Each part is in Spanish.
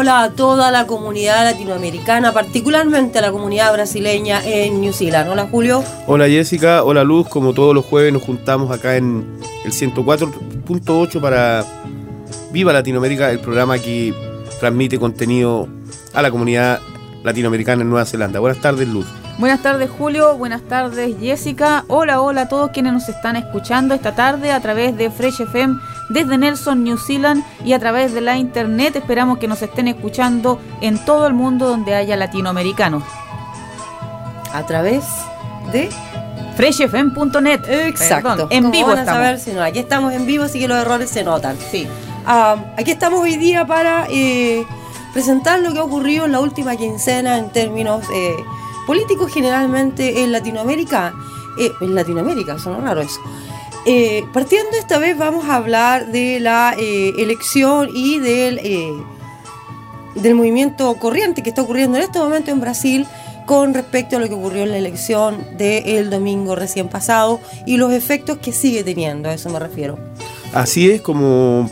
Hola, a toda la comunidad latinoamericana, particularmente a la comunidad brasileña en New Zealand. Hola Julio. Hola Jessica, hola Luz, como todos los jueves nos juntamos acá en el 104.8 para Viva Latinoamérica, el programa que transmite contenido a la comunidad latinoamericana en Nueva Zelanda. Buenas tardes Luz. Buenas tardes Julio, buenas tardes Jessica, hola hola a todos quienes nos están escuchando esta tarde a través de Fresh FM desde Nelson, New Zealand y a través de la internet. Esperamos que nos estén escuchando en todo el mundo donde haya latinoamericanos. A través de freshfm.net. Exacto. Perdón, en ¿Cómo vivo van a estamos. saber si no? Aquí estamos en vivo, así que los errores se notan. Sí. Ah, aquí estamos hoy día para eh, presentar lo que ha ocurrido en la última quincena en términos eh, políticos generalmente en Latinoamérica. Eh, en Latinoamérica, suena raro eso. Eh, partiendo esta vez vamos a hablar de la eh, elección y del, eh, del movimiento corriente que está ocurriendo en este momento en Brasil con respecto a lo que ocurrió en la elección del domingo recién pasado y los efectos que sigue teniendo, a eso me refiero. Así es como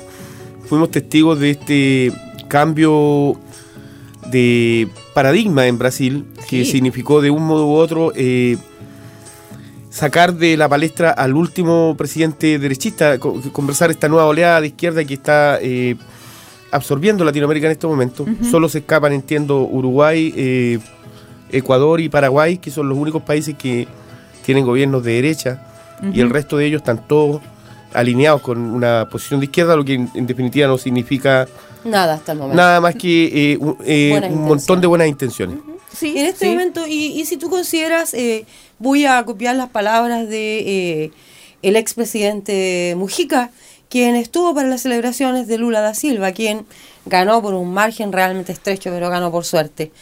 fuimos testigos de este cambio de paradigma en Brasil que Sí. significó de un modo u otro eh, sacar de la palestra al último presidente derechista, co- conversar esta nueva oleada de izquierda que está eh, absorbiendo Latinoamérica en estos momentos. Solo se escapan, entiendo, Uruguay, eh, Ecuador y Paraguay, que son los únicos países que tienen gobiernos de derecha, y el resto de ellos están todos alineados con una posición de izquierda, lo que en, en definitiva no significa Nada hasta el momento. nada más que eh, un, eh, un montón de buenas intenciones. Sí, En este sí. momento, y, y si tú consideras, eh, voy a copiar las palabras de eh, el expresidente Mujica, quien estuvo para las celebraciones de Lula da Silva, quien ganó por un margen realmente estrecho, pero ganó por suerte.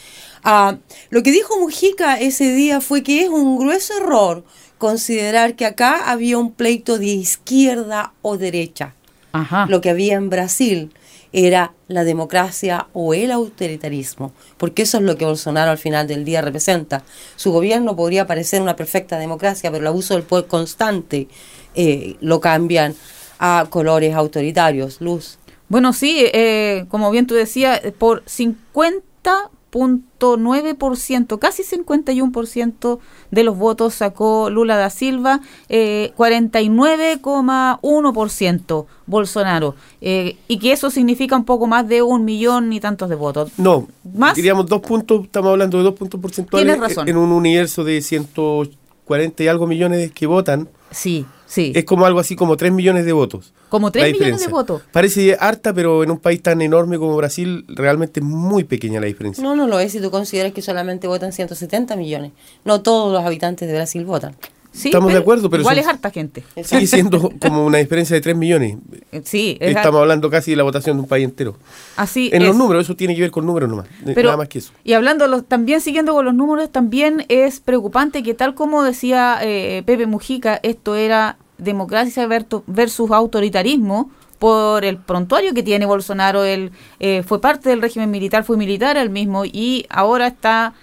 Ah, lo que dijo Mujica ese día fue que es un grueso error considerar que acá había un pleito de izquierda o derecha Ajá. lo que había en Brasil era la democracia o el autoritarismo, porque eso es lo que Bolsonaro al final del día representa. Su gobierno podría parecer una perfecta democracia, pero el abuso del poder constante eh, lo cambian a colores autoritarios, luz. Bueno, sí, eh, como bien tú decías, por 50 9%, casi 51% de los votos sacó Lula da Silva, eh, 49,1% Bolsonaro. Eh, y que eso significa un poco más de un millón y tantos de votos. No, ¿Más? diríamos dos puntos, estamos hablando de dos puntos porcentuales Tienes razón. en un universo de 180 140 y algo millones que votan. Sí, sí. Es como algo así como 3 millones de votos. Como 3 la millones de votos. Parece harta, pero en un país tan enorme como Brasil, realmente es muy pequeña la diferencia. No, no lo es si tú consideras que solamente votan 170 millones. No todos los habitantes de Brasil votan. Sí, Estamos de acuerdo, pero igual son- es harta gente. Sigue siendo como una diferencia de 3 millones. Eh, Sí, es Estamos hablando casi de la votación de un país entero. así. En los números, eso tiene que ver con números nomás. Pero, nada más que eso. Y hablando, los- también siguiendo con los números, también es preocupante que tal como decía eh, Pepe Mujica, esto era democracia versus autoritarismo por el prontuario que tiene Bolsonaro. Él eh, fue parte del régimen militar, fue militar él mismo y ahora está...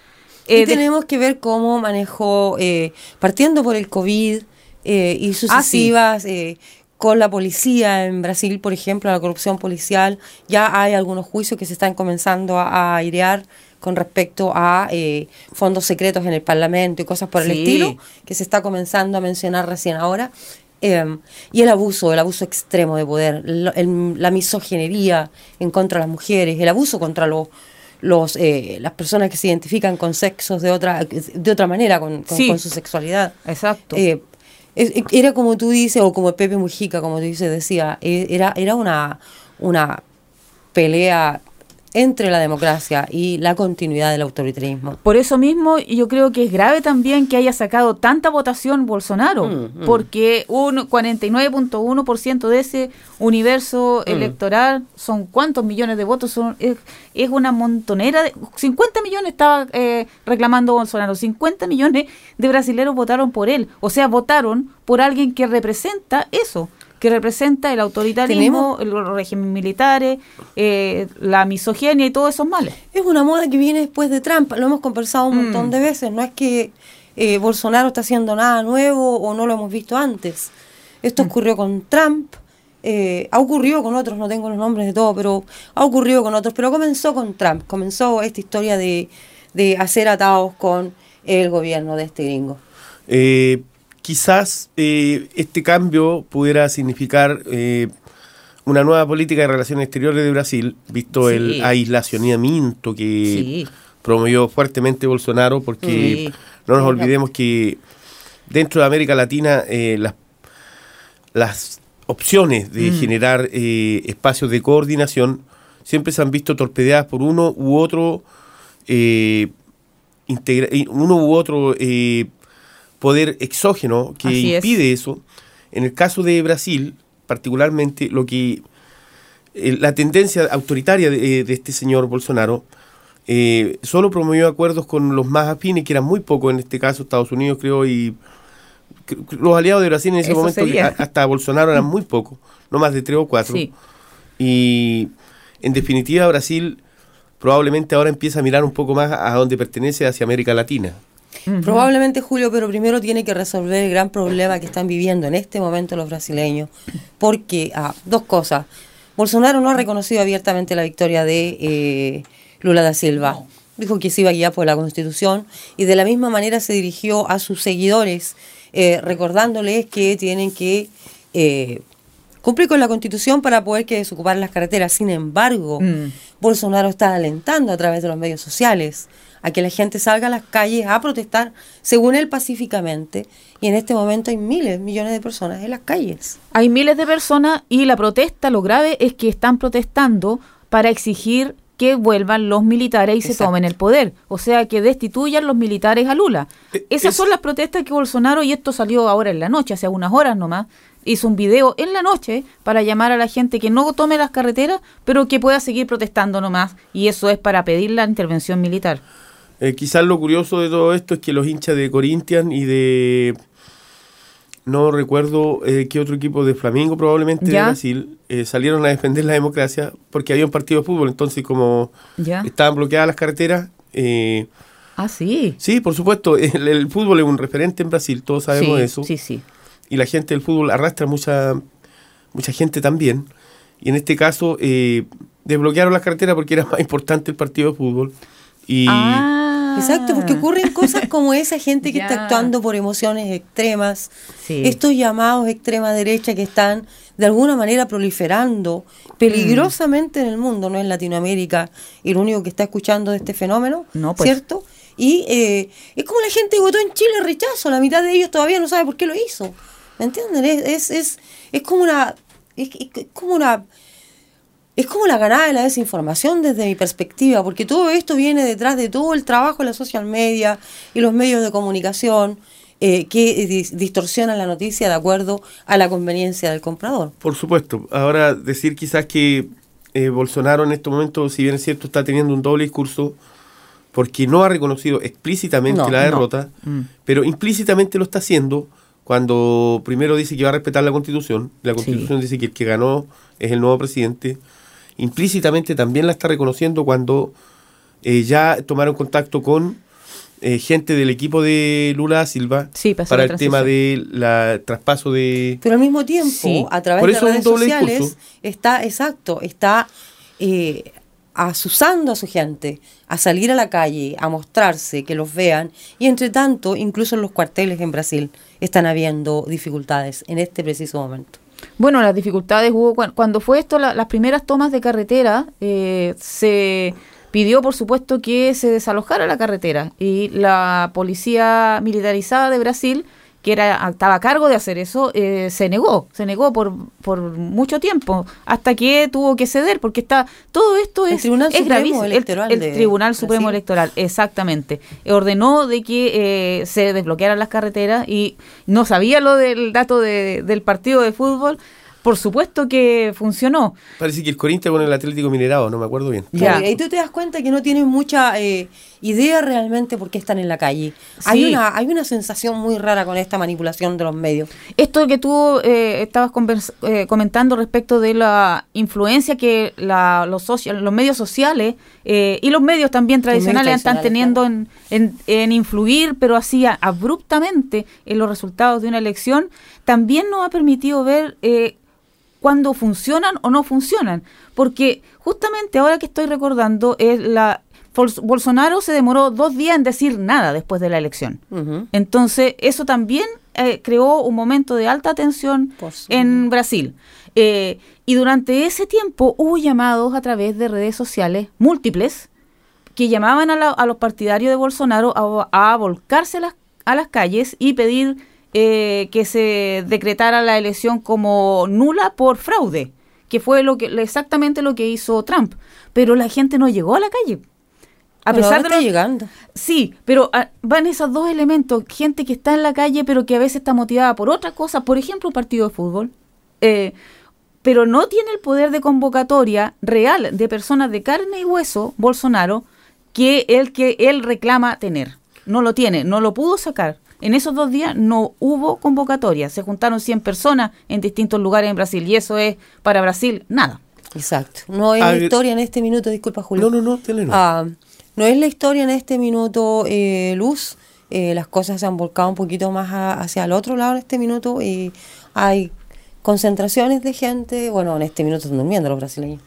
eh, y de- tenemos que ver cómo manejó, eh, partiendo por el COVID eh, y sucesivas, eh, con la policía en Brasil, por ejemplo, la corrupción policial, ya hay algunos juicios que se están comenzando a, a airear con respecto a eh, fondos secretos en el Parlamento y cosas por el estilo, que se está comenzando a mencionar recién ahora. eh, y el abuso, el abuso extremo de poder, el- la misoginería en contra de las mujeres, el abuso contra los los eh, las personas que se identifican con sexos de otra de otra manera con, con- Sí. con su sexualidad Exacto. Eh, era como tú dices o como Pepe Mujica como tú dices decía eh, era era una una pelea entre la democracia y la continuidad del autoritarismo Por eso mismo yo creo que es grave también que haya sacado tanta votación Bolsonaro, Mm, mm. porque un 49.1% de ese universo Mm. electoral son cuántos millones de votos, son es, es una montonera, de, 50 millones estaba eh, reclamando Bolsonaro, 50 millones de brasileños votaron por él, o sea, votaron por alguien que representa eso que representa el autoritarismo, los regímenes militares, eh, la misoginia y todos esos males. Es una moda que viene después de Trump, lo hemos conversado un montón Mm. de veces, no es que eh, Bolsonaro está haciendo nada nuevo o no lo hemos visto antes. Esto ocurrió con Trump, eh, ha ocurrido con otros, no tengo los nombres de todo, pero ha ocurrido con otros, pero comenzó con Trump, comenzó esta historia de, de hacer atados con el gobierno de este gringo. Eh, quizás eh, este cambio pudiera significar eh, una nueva política de relaciones exteriores de Brasil, visto Sí. el aislacionamiento que Sí. promovió fuertemente Bolsonaro, porque Sí. no nos olvidemos que dentro de América Latina eh, las, las opciones de Mm. generar espacios de coordinación siempre se han visto torpedeadas por uno u otro uno u otro poder exógeno que Así es. impide eso. En el caso de Brasil, particularmente, lo que eh, la tendencia autoritaria de, eh, de este señor Bolsonaro eh, solo promovió acuerdos con los más afines, que eran muy pocos en este caso, Estados Unidos creo, y los aliados de Brasil en ese Eso momento, sería. hasta Bolsonaro eran muy pocos, no más de tres o cuatro. Sí. Y en definitiva Brasil probablemente ahora empieza a mirar un poco más a donde pertenece hacia América Latina. Probablemente Julio, pero primero tiene que resolver el gran problema que están viviendo en este momento los brasileños. Porque, ah, dos cosas. Bolsonaro no ha reconocido abiertamente la victoria de eh, Lula da Silva. Dijo que se iba a guiar por la Constitución y de la misma manera se dirigió a sus seguidores eh, recordándoles que tienen que eh, cumplir con la Constitución para poder que desocupar las carreteras. Sin embargo, Mm. Bolsonaro está alentando a través de los medios sociales a que la gente salga a las calles a protestar, según él, pacíficamente. Y en este momento hay miles, millones de personas en las calles. Hay miles de personas y la protesta, lo grave es que están protestando para exigir que vuelvan los militares y se tomen el poder. O sea, que destituyan los militares a Lula. Eh, Esas es- son las protestas que Bolsonaro, y esto salió ahora en la noche, hace unas horas nomás, hizo un video en la noche para llamar a la gente que no tome las carreteras, pero que pueda seguir protestando nomás. Y eso es para pedir la intervención militar. Eh, quizás lo curioso de todo esto es que los hinchas de Corinthians y de no recuerdo eh, qué otro equipo de Flamengo probablemente Ya. de Brasil eh, salieron a defender la democracia porque había un partido de fútbol entonces como ¿Ya? estaban bloqueadas las carreteras Ah, sí. sí por supuesto el, el fútbol es un referente en Brasil todos sabemos sí, eso Sí, sí. y la gente del fútbol arrastra mucha mucha gente también y en este caso eh, desbloquearon las carreteras porque era más importante el partido de fútbol y Ah. Exacto, porque ocurren cosas como esa gente que está actuando por emociones extremas, Sí. estos llamados extrema derecha que están de alguna manera proliferando peligrosamente en el mundo, no en Latinoamérica, el único que está escuchando de este fenómeno, No, pues. ¿cierto? Y eh, es como la gente que votó en Chile rechazo, la mitad de ellos todavía no sabe por qué lo hizo. ¿Me entienden? Es, es, es, es como una... Es, es como una es como la ganada de la desinformación desde mi perspectiva, porque todo esto viene detrás de todo el trabajo de la social media y los medios de comunicación eh, que dis- distorsionan la noticia de acuerdo a la conveniencia del comprador. Por supuesto. Ahora, decir quizás que eh, Bolsonaro en este momento, si bien es cierto, está teniendo un doble discurso, porque no ha reconocido explícitamente No, la no. derrota, Mm. pero implícitamente lo está haciendo cuando primero dice que va a respetar la constitución, la constitución dice que el que ganó es el nuevo presidente, implícitamente también la está reconociendo cuando eh, ya tomaron contacto con eh, gente del equipo de Lula Silva Sí, para el tema de la traspaso de... Pero al mismo tiempo, Sí. a través Por de redes sociales, discurso. está, exacto, está eh, asusando a su gente a salir a la calle, a mostrarse, que los vean, y entre tanto, incluso en los cuarteles en Brasil están habiendo dificultades en este preciso momento. Bueno, las dificultades hubo cuando fue esto, las primeras tomas de carretera, eh, se pidió por supuesto que se desalojara la carretera y la policía militarizada de Brasil que era estaba a cargo de hacer eso, eh, se negó, se negó por, por mucho tiempo, hasta que tuvo que ceder, porque está todo esto es, Tribunal Supremo Electoral el, Tribunal Supremo Electoral, exactamente, ordenó de que eh, se desbloquearan las carreteras y no sabía lo del dato de, del partido de fútbol, por supuesto que funcionó. Parece que el Corinthians con el Atlético Minerado, no me acuerdo bien. Ya. y tú te das cuenta que no tienen mucha eh, idea realmente por qué están en la calle. Hay, una, hay una sensación muy rara con esta manipulación de los medios. Esto que tú eh, estabas eh, comentando respecto de la influencia que los, los medios sociales y los medios también tradicionales, están teniendo en, en, influir, pero así abruptamente en los resultados de una elección, también nos ha permitido ver cuando funcionan o no funcionan. Porque justamente ahora que estoy recordando, es la Bolsonaro se demoró dos días en decir nada después de la elección. Entonces, eso también eh, creó un momento de alta tensión en Brasil. Eh, y durante ese tiempo hubo llamados a través de redes sociales múltiples que llamaban a, los partidarios de Bolsonaro a, volcarse a las calles y pedir eh, que se decretara la elección como nula por fraude, que fue lo que exactamente lo que hizo Trump. Pero la gente no llegó a la calle. A pesar de llegando. Sí, pero ah, van esos dos elementos, gente que está en la calle pero que a veces está motivada por otra cosa, por ejemplo, un partido de fútbol. Eh, pero no tiene el poder de convocatoria real de personas de carne y hueso, Bolsonaro, que el que él reclama tener. No lo tiene, no lo pudo sacar. En esos dos días no hubo convocatoria, se juntaron 100 personas en distintos lugares en Brasil y eso es para Brasil nada. Exacto. No es la historia en este minuto, disculpa Julio. No, no, no, no. Ah, no es la historia en este minuto, eh, Luz. Eh, las cosas se han volcado un poquito más hacia el otro lado en este minuto y hay concentraciones de gente, bueno, en este minuto están durmiendo los brasileños,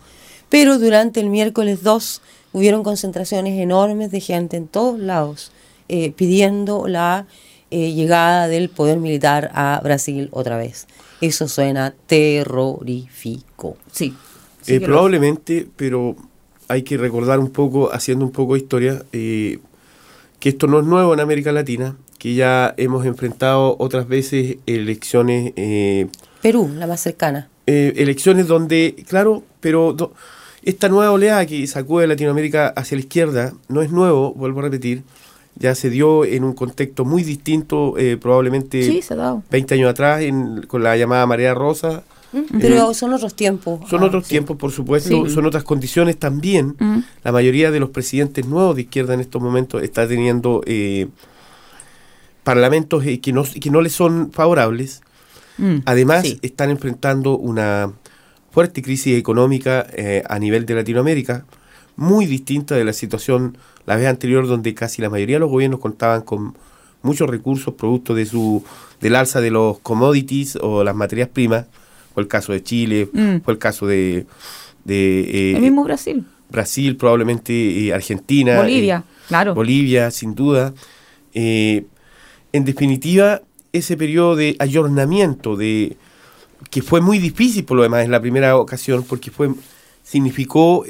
pero durante el miércoles 2 hubieron concentraciones enormes de gente en todos lados eh, pidiendo la eh, llegada del poder militar a Brasil otra vez. Eso suena terrorífico. Sí. Eh, probablemente, pero hay que recordar un poco, haciendo un poco de historia, eh, que esto no es nuevo en América Latina, que ya hemos enfrentado otras veces elecciones... Perú, la más cercana. elecciones donde, claro, pero esta nueva oleada que sacude Latinoamérica hacia la izquierda no es nuevo, vuelvo a repetir, ya se dio en un contexto muy distinto, eh, probablemente 20 años atrás, con la llamada Marea Rosa. Mm, pero son otros tiempos. Son otros ah, tiempos, por supuesto, son otras condiciones también. Mm. La mayoría de los presidentes nuevos de izquierda en estos momentos está teniendo eh, parlamentos eh, que, no, que no les son favorables. Mm, Además, están enfrentando una fuerte crisis económica a nivel de Latinoamérica, muy distinta de la situación la vez anterior donde casi la mayoría de los gobiernos contaban con muchos recursos producto de su del alza de los commodities o las materias primas. Fue el caso de Chile mm. fue el caso de, de eh, el mismo Brasil. Brasil probablemente eh, Argentina Bolivia eh, claro. Bolivia sin duda. En definitiva ese periodo de ayornamiento de que fue muy difícil por lo demás en la primera ocasión porque fue significó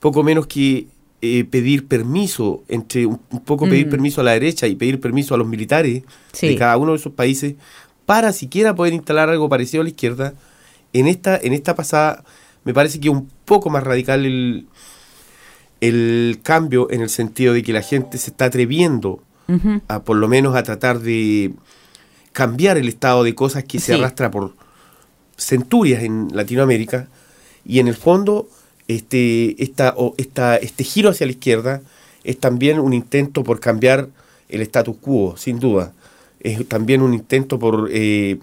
poco menos que eh, pedir permiso, entre un, poco pedir mm. permiso a la derecha y pedir permiso a los militares de cada uno de esos países para siquiera poder instalar algo parecido a la izquierda. En esta, en esta pasada me parece que un poco más radical el, el cambio en el sentido de que la gente se está atreviendo a por lo menos a tratar de cambiar el estado de cosas que se arrastra por centurias en Latinoamérica y en el fondo este, esta, esta, este giro hacia la izquierda es también un intento por cambiar el status quo, sin duda. Es también un intento por eh,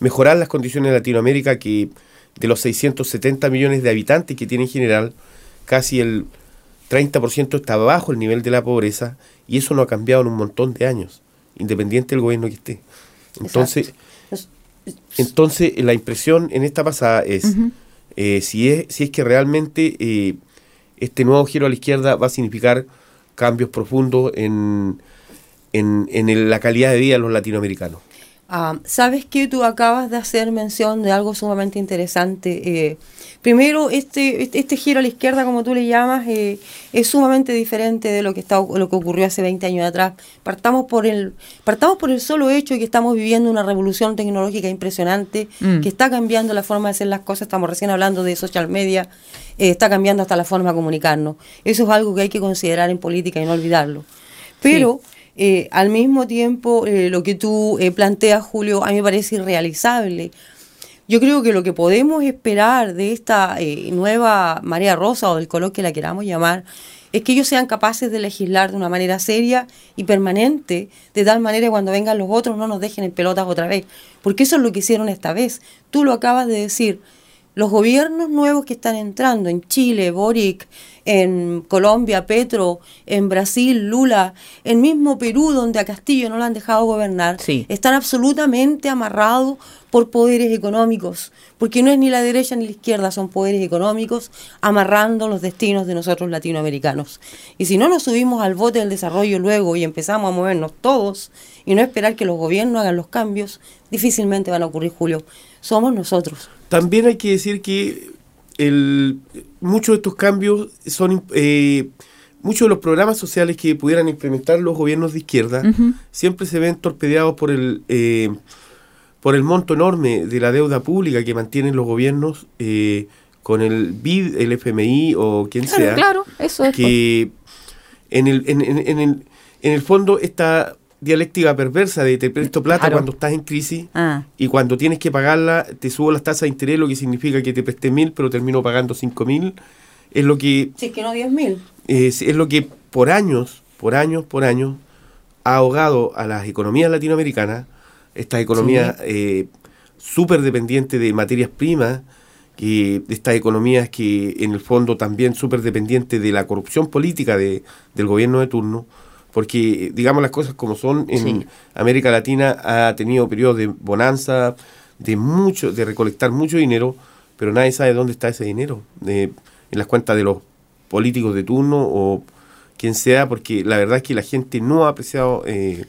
mejorar las condiciones de Latinoamérica que de los 670 millones de habitantes que tiene en general, casi el 30% está bajo el nivel de la pobreza y eso no ha cambiado en un montón de años, independiente del gobierno que esté. Entonces, entonces la impresión en esta pasada es... Eh, si, es, si es que realmente eh, este nuevo giro a la izquierda va a significar cambios profundos en, en, en la calidad de vida de los latinoamericanos. Ah, Sabes que tú acabas de hacer mención de algo sumamente interesante. Eh, primero, este, este, este giro a la izquierda, como tú le llamas, eh, es sumamente diferente de lo que, está, lo que ocurrió hace 20 años atrás. Partamos por, el, partamos por el solo hecho de que estamos viviendo una revolución tecnológica impresionante, Mm. que está cambiando la forma de hacer las cosas. Estamos recién hablando de social media, eh, está cambiando hasta la forma de comunicarnos. Eso es algo que hay que considerar en política y no olvidarlo. Pero eh, al mismo tiempo, eh, lo que tú eh, planteas, Julio, a mí me parece irrealizable. Yo creo que lo que podemos esperar de esta eh, nueva María Rosa o del color que la queramos llamar es que ellos sean capaces de legislar de una manera seria y permanente, de tal manera que cuando vengan los otros no nos dejen en pelotas otra vez, porque eso es lo que hicieron esta vez. Tú lo acabas de decir, los gobiernos nuevos que están entrando en Chile, Boric, en Colombia, Petro, en Brasil, Lula, en mismo Perú, donde a Castillo no lo han dejado gobernar, Sí. están absolutamente amarrados por poderes económicos, porque no es ni la derecha ni la izquierda, son poderes económicos amarrando los destinos de nosotros latinoamericanos. Y si no nos subimos al bote del desarrollo luego y empezamos a movernos todos y no esperar que los gobiernos hagan los cambios, difícilmente van a ocurrir, Julio. Somos nosotros. También hay que decir que el, muchos de estos cambios son eh, muchos de los programas sociales que pudieran implementar los gobiernos de izquierda siempre se ven torpedeados por el eh, por el monto enorme de la deuda pública que mantienen los gobiernos eh, con el BID, el FMI o quien Claro, sea claro, eso es. que en el, en, en- en el, en el fondo esta dialéctica perversa de te presto plata Claro. cuando estás en crisis Ah, y cuando tienes que pagarla te subo las tasas de interés, lo que significa que te presté mil pero termino pagando cinco mil, es lo que Si es que no 10.000. es, es lo que por años, por años, por años ha ahogado a las economías latinoamericanas, estas economías eh, súper dependientes de materias primas, que estas economías que en el fondo también súper dependientes de la corrupción política de, del gobierno de turno, porque digamos las cosas como son, en Sí. América Latina ha tenido periodos de bonanza, de mucho, de recolectar mucho dinero, pero nadie sabe dónde está ese dinero, eh, en las cuentas de los políticos de turno o quien sea, porque la verdad es que la gente no ha apreciado eh,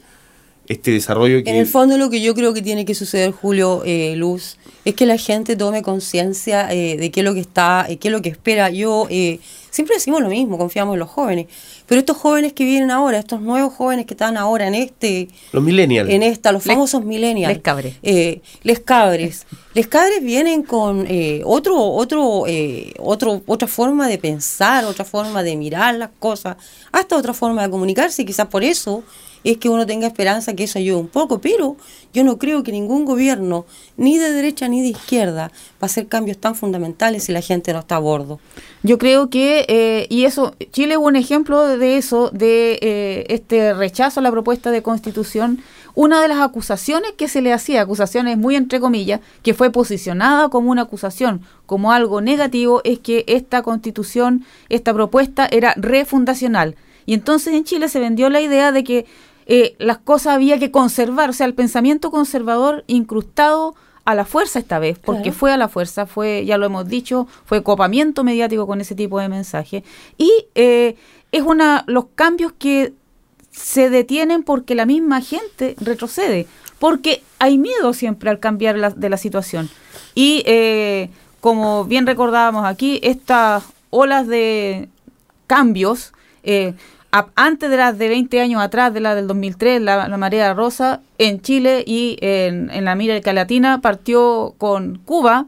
este desarrollo que En el fondo lo que yo creo que tiene que suceder, Julio, eh, Luz, es que la gente tome conciencia eh, de qué es lo que está, eh, qué es lo que espera. Yo eh, siempre decimos lo mismo, confiamos en los jóvenes, pero estos jóvenes que vienen ahora, estos nuevos jóvenes que están ahora en este, los millennials. en esta, los Les- famosos millennials, les cabres. eh, les cabres, les cabres vienen con eh, otro, otro, eh, otro, otra forma de pensar, otra forma de mirar las cosas, hasta otra forma de comunicarse, y quizás por eso es que uno tenga esperanza que eso ayude un poco, pero yo no creo que ningún gobierno, ni de derecha ni de izquierda, hacer cambios tan fundamentales si la gente no está a bordo. Yo creo que, eh, y eso, Chile es un ejemplo de eso, de eh, este rechazo a la propuesta de constitución. Una de las acusaciones que se le hacía, acusaciones muy entre comillas, que fue posicionada como una acusación, como algo negativo, es que esta constitución, esta propuesta era refundacional. Y entonces en Chile se vendió la idea de que eh, las cosas había que conservar, o sea, el pensamiento conservador incrustado a la fuerza esta vez, porque Claro. fue a la fuerza, fue, ya lo hemos dicho, fue copamiento mediático con ese tipo de mensaje. Y eh, es una los cambios que se detienen porque la misma gente retrocede, porque hay miedo siempre al cambiar la- de la situación. Y eh, como bien recordábamos aquí, estas olas de cambios, eh, antes de las de 20 años atrás, de la del 2003, la, la marea rosa, en Chile y en, en la América Latina partió con Cuba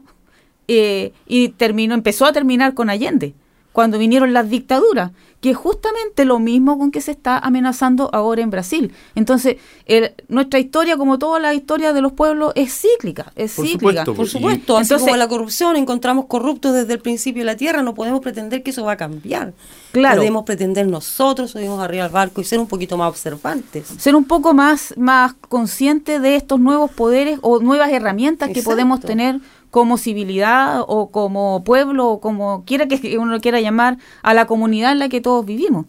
eh, y terminó, empezó a terminar con Allende, cuando vinieron las dictaduras, que es justamente lo mismo con que se está amenazando ahora en Brasil. Entonces, el- nuestra historia, como toda la historia de los pueblos, es cíclica, es Por cíclica. supuesto, Por Y- supuesto, así Entonces- como la corrupción encontramos corruptos desde el principio de la tierra, no podemos pretender que eso va a cambiar. Claro. Debemos pretender nosotros, subimos arriba al barco y ser un poquito más observantes. ser un poco más, más consciente de estos nuevos poderes o nuevas herramientas que podemos tener como civilidad o como pueblo o como quiera que uno lo quiera llamar a la comunidad en la que todos vivimos.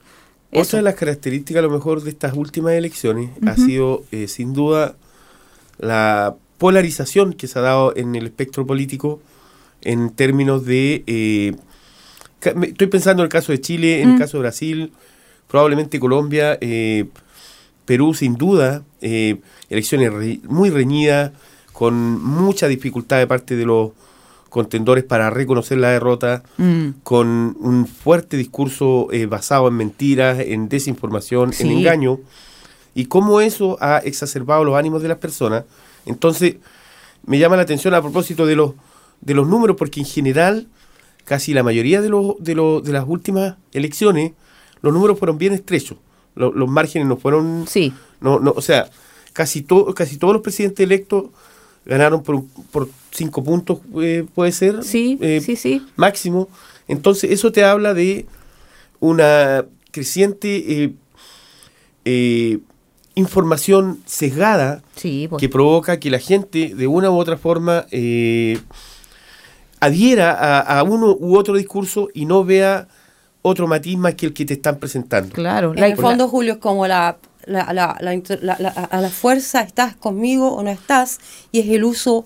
Eso. Otra de las características a lo mejor de estas últimas elecciones ha sido eh, sin duda la polarización que se ha dado en el espectro político en términos de eh, estoy pensando en el caso de Chile, en Mm. el caso de Brasil, probablemente Colombia, eh, Perú sin duda, elecciones re- muy reñidas, con mucha dificultad de parte de los contendores para reconocer la derrota, Mm. con un fuerte discurso eh, basado en mentiras, en desinformación, en Sí. engaño, y cómo eso ha exacerbado los ánimos de las personas. Entonces, me llama la atención a propósito de los, de los números, porque en general, casi la mayoría de, los, de, los, de las últimas elecciones, los números fueron bien estrechos. Lo- los márgenes no fueron... Sí. No, no, o sea, casi, to- casi todos los presidentes electos ganaron por, un- por cinco puntos, eh, puede ser. Sí, eh, sí, sí. máximo. Entonces, eso te habla de una creciente eh, eh, información sesgada Sí, pues. que provoca que la gente, de una u otra forma, eh, adhiera a, a uno u otro discurso y no vea otro matiz más que el que te están presentando. Claro. En la- el fondo, Julio, es como la, la, la, la inter- la- la- a la fuerza, estás conmigo o no estás, y es el uso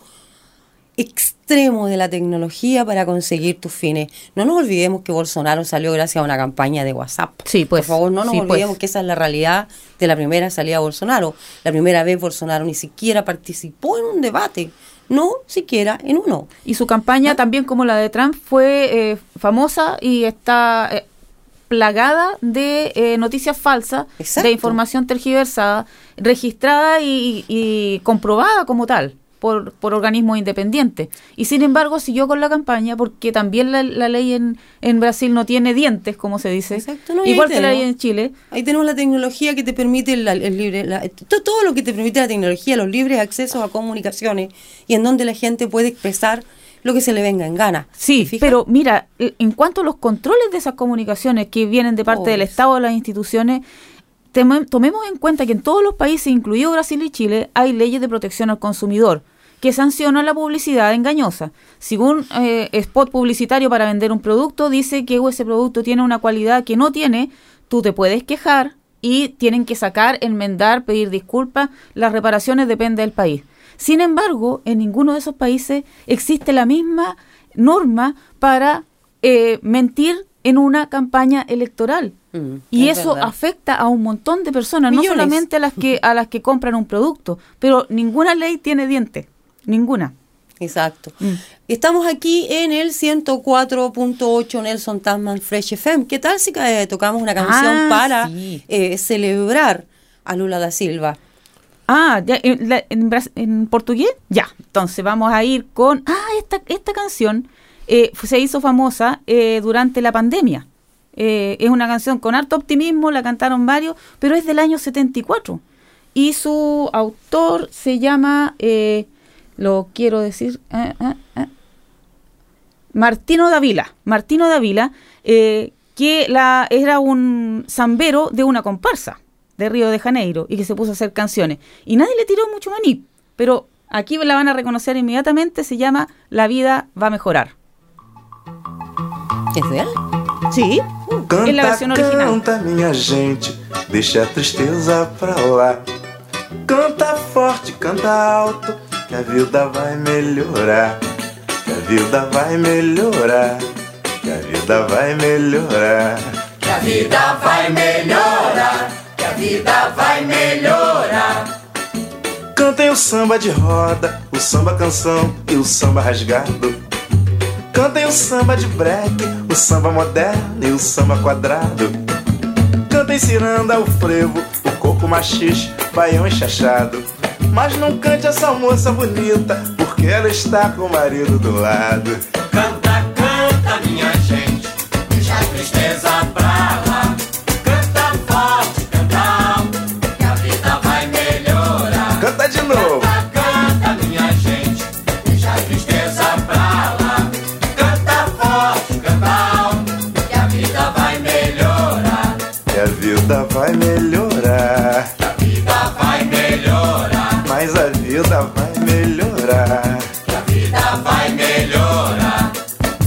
extremo de la tecnología para conseguir tus fines. No nos olvidemos que Bolsonaro salió gracias a una campaña de WhatsApp. Sí, pues, Por favor, no nos sí, olvidemos pues. que esa es la realidad de la primera salida de Bolsonaro. La primera vez Bolsonaro ni siquiera participó en un debate, no siquiera en uno. Y su campaña, también como la de Trump, fue eh, famosa y está eh, plagada de eh, noticias falsas, Exacto. de información tergiversada, registrada y, y comprobada como tal por, por organismos independientes. Y sin embargo siguió con la campaña porque también la, la ley en, en Brasil no tiene dientes, como se dice, Exacto, no, igual que la ley en Chile. Ahí tenemos la tecnología que te permite la- el libre, la- to- todo lo que te permite la tecnología, los libres accesos a comunicaciones y en donde la gente puede expresar lo que se le venga en gana. Sí, pero mira, e- en cuanto a los controles de esas comunicaciones que vienen de parte Oh, del es- Estado o de las instituciones, tomemos en cuenta que en todos los países, incluido Brasil y Chile, hay leyes de protección al consumidor que sancionan la publicidad engañosa. Si un eh, spot publicitario para vender un producto dice que ese producto tiene una cualidad que no tiene, tú te puedes quejar y tienen que sacar, enmendar, pedir disculpas. Las reparaciones dependen del país. Sin embargo, en ninguno de esos países existe la misma norma para eh, mentir en una campaña electoral. Mm, Y es eso verdad. afecta a un montón de personas, no solamente a las que a las que compran un producto, pero ninguna ley tiene dientes, ninguna. Exacto. Mm. Estamos aquí en el 104.8 Nelson Tasman Fresh FM. ¿Qué tal si eh, tocamos una canción Ah, para sí. eh, celebrar a Lula da Silva? Ah, ya, en, la- en portugués, ya. Entonces vamos a ir con. Ah, esta, esta canción eh, se hizo famosa eh, durante la pandemia. Eh, es una canción con harto optimismo, la cantaron varios, pero es del año 74. Y su autor se llama, lo quiero decir, Martino Davila. Martino Davila, que era un zambero de una comparsa de Río de Janeiro y que se puso a hacer canciones. Y nadie le tiró mucho maní, pero aquí la van a reconocer inmediatamente, se llama La vida va a mejorar. ¿Es de él? Sí, Canta, en la versión original. canta, minha gente, deixa a tristeza pra lá. Canta forte, canta alto, que a vida vai melhorar. Que a vida vai melhorar. Que a vida vai melhorar. Cantem o samba de roda, o samba canção e o samba rasgado. Cantem o samba de break, o samba moderno e o samba quadrado. Cantem ciranda, o frevo, o coco machixe, baião enxachado. Mas não cante essa moça bonita, porque ela está com o marido do lado. Canta, canta, minha gente, deixa a tristeza pra vai melhorar. Que a vida vai melhorar.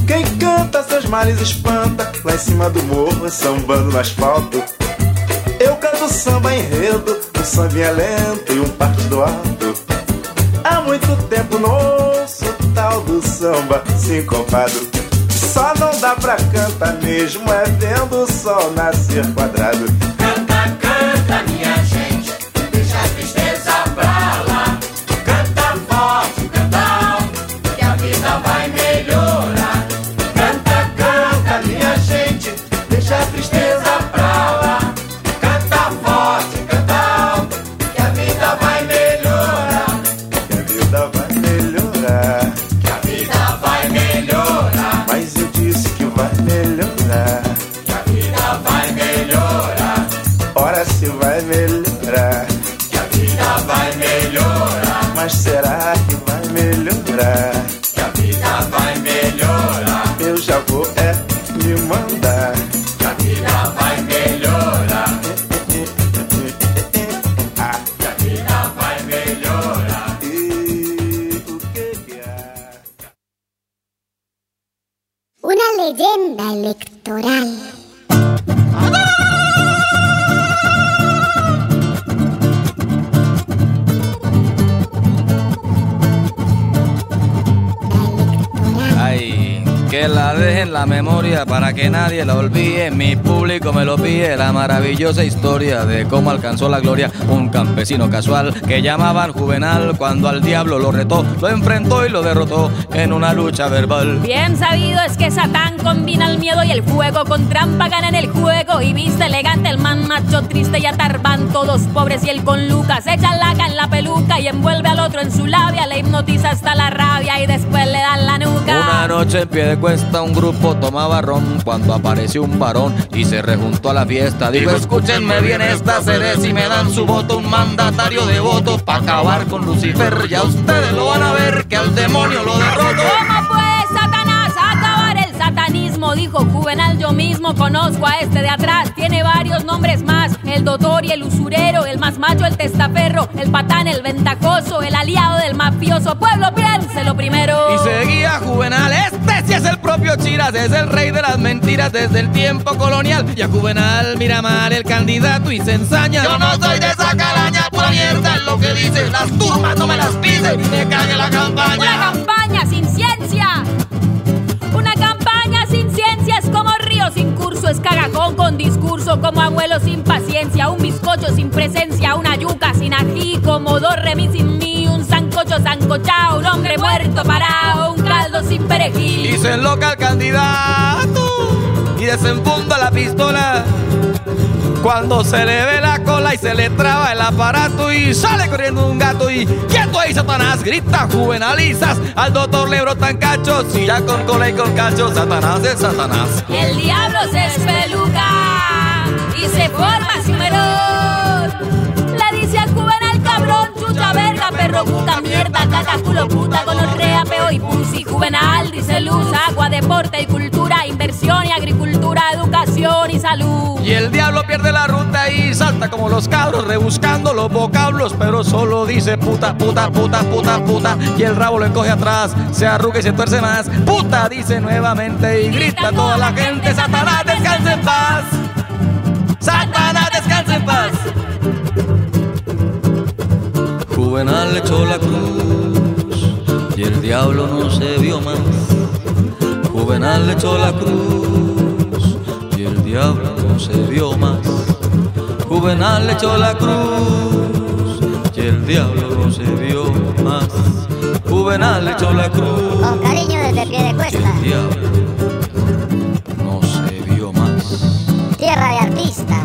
Quem canta seus males espanta Lá em cima do morro, sambando no asfalto Eu canto samba enredo Um sambinha lento e um partido alto Há muito tempo não ouço tal do samba sincopado Só não dá pra cantar mesmo é vendo o sol nascer quadrado. Canta, canta, minha electoral. Ay, que la deje en la memoria para que nadie la olvide. Mi público me lo pide. La maravillosa historia de cómo alcanzó la gloria un campesino casual que llamaban Juvenal cuando al diablo lo retó, lo enfrentó y lo derrotó en una lucha verbal. Bien sabido es que Satán combina el miedo y el fuego Con trampa gana en el juego y viste elegante El man macho triste y atarban Todos pobres y él con Lucas Echa laca en la peluca y envuelve al otro en su labia Le hipnotiza hasta la rabia y después le dan la nuca Una noche en pie de cuesta un grupo tomaba cuando apareció un varón y se rejuntó a la fiesta. Dijo, escúchenme bien esta seré si me dan su voto un mandatario de voto para acabar con Lucifer. Ya ustedes lo van a ver que al demonio lo derroto. Dijo Juvenal, yo mismo conozco a este de atrás. Tiene varios nombres más: el doctor y el usurero, el más macho, el testaferro, el patán, el ventajoso, el aliado del mafioso. Pueblo, piénselo primero. Y seguía Juvenal, este sí es el propio Chiras, es el rey de las mentiras desde el tiempo colonial. Y a Juvenal mira mal el candidato y se ensaña. Yo no soy de esa calaña, pura mierda es lo que dicen. Las turbas no me las pisen y me cague la Una campaña. campaña sin ciencia. Es cagajón con discurso, como abuelo sin paciencia, un bizcocho sin presencia, una yuca sin ají, como dos remis sin mí, un sancocho sancochao, un hombre muerto parado, un caldo sin perejil. Y se enloca el candidato y desenfunda la pistola. Cuando se le ve la cola y se le traba el aparato y sale corriendo un gato y quieto ahí Satanás grita juvenalizas al doctor le brotan cachos y ya con cola y con cachos Satanás es Satanás. El diablo se espeluca y se forma su melón. Le dice al juvenal cabrón, chucha verga, perro puta mierda, caca culo puta, gonorrea, peo y pussy. Juvenal dice luz, agua, deporte y cultura, inversión y agricultura, educación y salud. Y el diablo pierde la ruta y salta como los cabros rebuscando los vocablos, pero solo dice puta, puta, puta, puta, puta. Y el rabo lo encoge atrás, se arruga y se tuerce más. Puta, dice nuevamente y grita a toda la gente, Satanás descanse en paz. Satanás descanse en paz. Juvenal le echó la cruz y el diablo no se vio más. Juvenal le echó la cruz y el diablo no se vio más. Juvenal le echó la cruz y el diablo no se vio más. Juvenal le echó la cruz Con cariño desde pie de y el cuesta. diablo no se vio más. Tierra de artistas.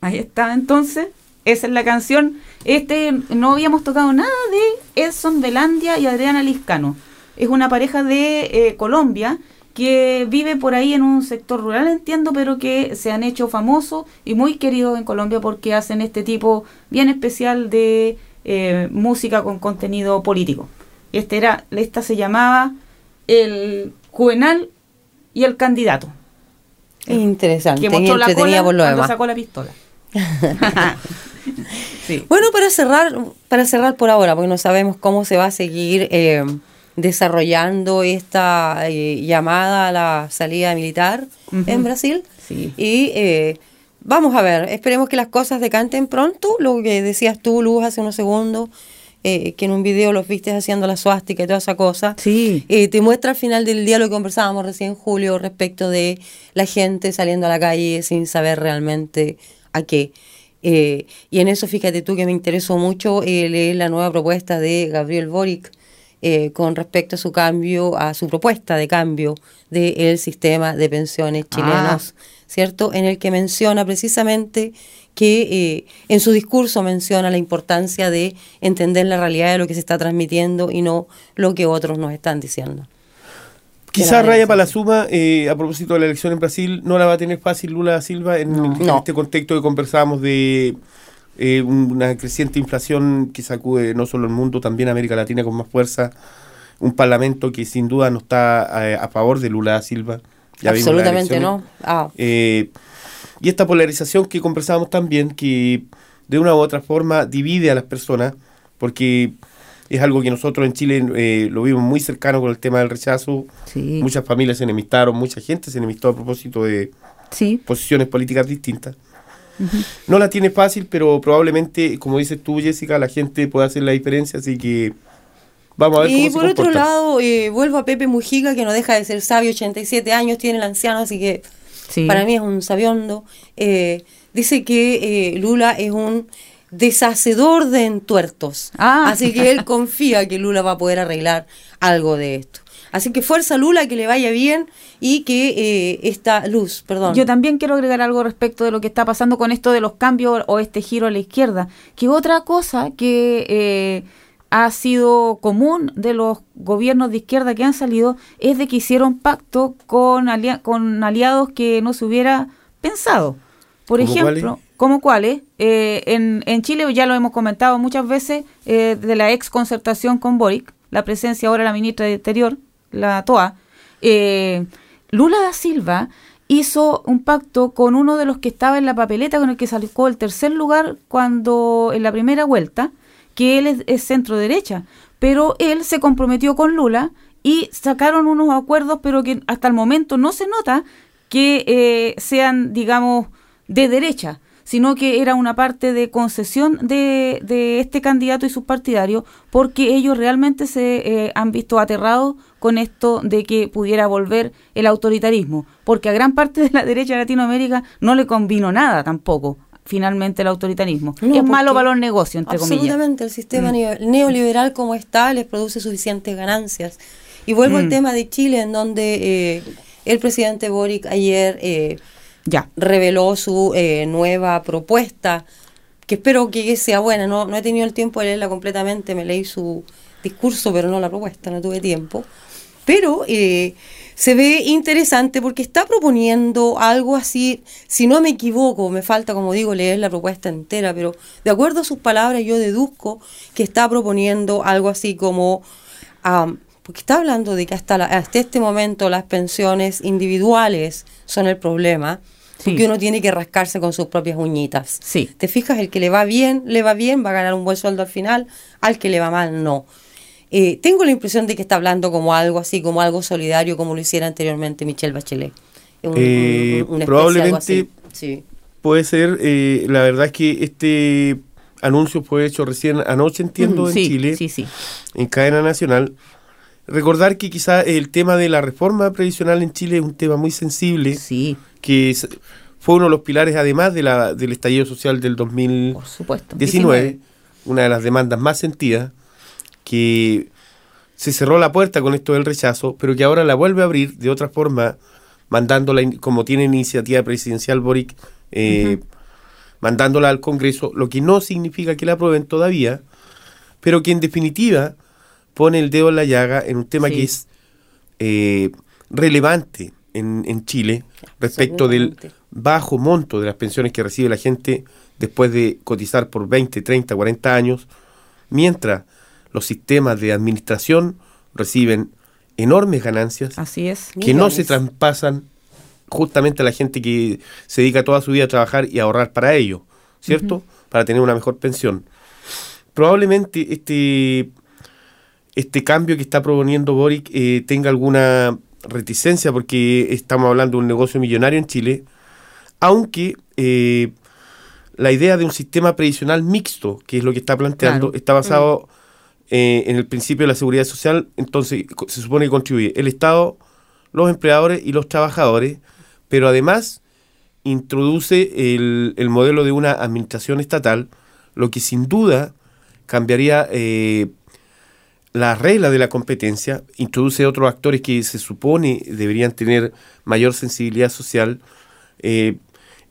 Ahí está, entonces. Esa es la canción. Este no habíamos tocado nada de Edson Belandia y Adriana Liscano. Es una pareja de eh, Colombia que vive por ahí en un sector rural, entiendo, pero que se han hecho famosos y muy queridos en Colombia porque hacen este tipo bien especial de eh, música con contenido político. Este era, esta se llamaba El Juvenal y el Candidato. Es interesante. Que mostró la cola cuando sacó la pistola. sí. Bueno, para cerrar, para cerrar por ahora, porque no sabemos cómo se va a seguir eh, desarrollando esta eh, llamada a la salida militar en Brasil. Sí. Y eh, vamos a ver, esperemos que las cosas decanten pronto, lo que decías tú, Luz, hace unos segundos. eh, que en un video los viste haciendo la suástica y toda esa cosa. Sí. Eh, te muestra al final del día lo que conversábamos recién, Julio, respecto de la gente saliendo a la calle sin saber realmente a qué. Eh, y en eso, fíjate tú que me interesó mucho eh, leer la nueva propuesta de Gabriel Boric eh, con respecto a su cambio, a su propuesta de cambio del sistema de pensiones chilenos, ¿cierto? En el que menciona precisamente que eh, en su discurso menciona la importancia de entender la realidad de lo que se está transmitiendo y no lo que otros nos están diciendo. Quizás Raya eso. para la suma, eh, a propósito de la elección en Brasil, no la va a tener fácil Lula da Silva en, No. en No. este contexto que conversábamos de eh, una creciente inflación que sacude no solo el mundo, también América Latina con más fuerza, un parlamento que sin duda no está eh, a favor de Lula da Silva. Ya Absolutamente no. Ah, Eh, y esta polarización que conversábamos también, que de una u otra forma divide a las personas, porque es algo que nosotros en Chile eh, lo vimos muy cercano con el tema del rechazo. Sí. Muchas familias se enemistaron, mucha gente se enemistó a propósito de Sí. posiciones políticas distintas. No la tiene fácil, pero probablemente, como dices tú, Jessica, la gente puede hacer la diferencia, así que vamos a ver cómo Y se por otro lado, eh, vuelvo a Pepe Mujica, que no deja de ser sabio, 87 años tiene el anciano, así que Sí. para mí es un sabiondo. Eh, dice que eh, Lula es un deshacedor de entuertos. Ah. Así que él confía que Lula va a poder arreglar algo de esto. Así que fuerza Lula, que le vaya bien y que eh, esta luz, perdón. Yo también quiero agregar algo respecto de lo que está pasando con esto de los cambios o este giro a la izquierda. Que otra cosa que eh, ha sido común de los gobiernos de izquierda que han salido es de que hicieron pacto con, alia- con aliados que no se hubiera pensado. Por ¿Cómo ejemplo, ¿cómo cuáles? Eh, en, en Chile ya lo hemos comentado muchas veces eh, de la ex concertación con Boric, la presencia ahora de la ministra de Interior, la TOA. Eh, Lula da Silva hizo un pacto con uno de los que estaba en la papeleta con el que salió el tercer lugar cuando en la primera vuelta, que él es, es centro derecha, pero él se comprometió con Lula y sacaron unos acuerdos, pero que hasta el momento no se nota que eh, sean, digamos, de derecha, sino que era una parte de concesión de, de este candidato y sus partidarios, porque ellos realmente se eh, han visto aterrados con esto de que pudiera volver el autoritarismo, porque a gran parte de la derecha de Latinoamérica no le convino nada tampoco, finalmente el autoritarismo. No, es malo para los negocios, entre comillas. Mm. Absolutamente, el sistema neo- neoliberal como está les produce suficientes ganancias. Y vuelvo al Mm. tema de Chile, en donde eh, el presidente Boric ayer eh, Ya. reveló su eh, nueva propuesta, que espero que sea buena. No, no he tenido el tiempo de leerla completamente, me leí su discurso, pero no la propuesta, no tuve tiempo. Pero eh, se ve interesante porque está proponiendo algo así, si no me equivoco, me falta, como digo, leer la propuesta entera, pero de acuerdo a sus palabras yo deduzco que está proponiendo algo así como... am, porque está hablando de que hasta, la- hasta este momento las pensiones individuales son el problema, Sí. porque uno tiene que rascarse con sus propias uñitas. Sí. ¿Te fijas? El que le va bien, le va bien, va a ganar un buen sueldo al final, al que le va mal, no. Eh, tengo la impresión de que está hablando como algo así, como algo solidario, como lo hiciera anteriormente Michelle Bachelet. Un- un- Eh, algo probablemente- así. Sí. Puede ser, eh, la verdad es que este anuncio fue hecho recién anoche, entiendo, en sí, Chile, sí, sí. en cadena nacional. Recordar que quizá el tema de la reforma previsional en Chile es un tema muy sensible, Sí, que es- fue uno de los pilares, además de la, del estallido social del 2019, por supuesto. una de las demandas más sentidas, que se cerró la puerta con esto del rechazo, pero que ahora la vuelve a abrir de otra forma, mandándola, como tiene iniciativa presidencial Boric, eh, mandándola al Congreso, lo que no significa que la aprueben todavía, pero que en definitiva pone el dedo en la llaga en un tema Sí. que es eh, relevante en, en Chile respecto del bajo monto de las pensiones que recibe la gente después de cotizar por 20, 30, 40 años, mientras los sistemas de administración reciben enormes ganancias Así es. que no se traspasan justamente a la gente que se dedica toda su vida a trabajar y a ahorrar para ello, ¿cierto? Para tener una mejor pensión. Probablemente este, este cambio que está proponiendo Boric eh, tenga alguna reticencia porque estamos hablando de un negocio millonario en Chile, aunque eh, la idea de un sistema previsional mixto, que es lo que está planteando, Claro. está basado eh, en el principio de la seguridad social, entonces se supone que contribuye el Estado, los empleadores y los trabajadores, pero además introduce el, el modelo de una administración estatal, lo que sin duda cambiaría eh, las reglas de la competencia, introduce otros actores que se supone deberían tener mayor sensibilidad social. eh,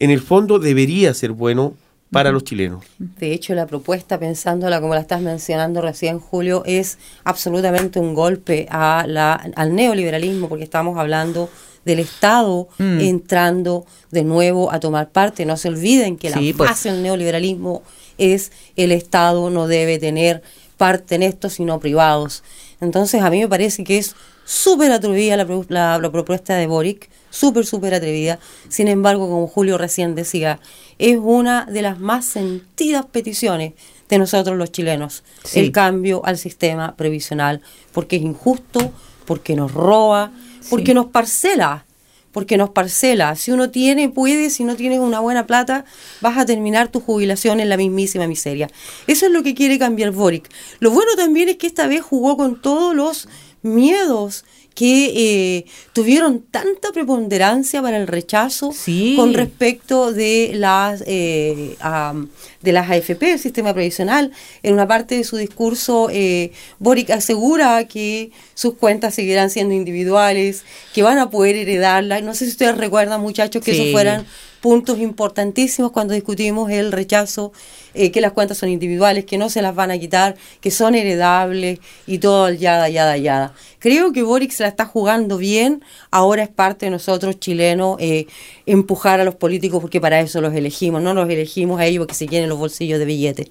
en el fondo debería ser bueno para los chilenos. De hecho, la propuesta, pensándola como la estás mencionando recién, Julio, es absolutamente un golpe a la, al neoliberalismo, porque estamos hablando del Estado Mm. entrando de nuevo a tomar parte. No se olviden que Sí, la pues. base del neoliberalismo es el Estado no debe tener parte en esto, sino privados. Entonces, a mí me parece que es súper atrevida la, la- la propuesta de Boric, súper, súper atrevida. Sin embargo, como Julio recién decía, es una de las más sentidas peticiones de nosotros los chilenos, Sí. el cambio al sistema previsional, porque es injusto, porque nos roba, porque Sí. nos parcela, porque nos parcela. Si uno tiene, puede, si no tienes una buena plata, vas a terminar tu jubilación en la mismísima miseria. Eso es lo que quiere cambiar Boric. Lo bueno también es que esta vez jugó con todos los miedos que eh, tuvieron tanta preponderancia para el rechazo Sí. con respecto de las eh, am, de las AFP, el sistema previsional. En una parte de su discurso, eh, Boric asegura que sus cuentas seguirán siendo individuales, que van a poder heredarlas. No sé si ustedes recuerdan, muchachos, que Sí. esos fueran puntos importantísimos cuando discutimos el rechazo, eh, que las cuentas son individuales, que no se las van a quitar, que son heredables y todo el yada, yada, yada. Creo que Boric se la está jugando bien, ahora es parte de nosotros chilenos eh, empujar a los políticos porque para eso los elegimos, no los elegimos a ellos porque se llenen los bolsillos de billetes.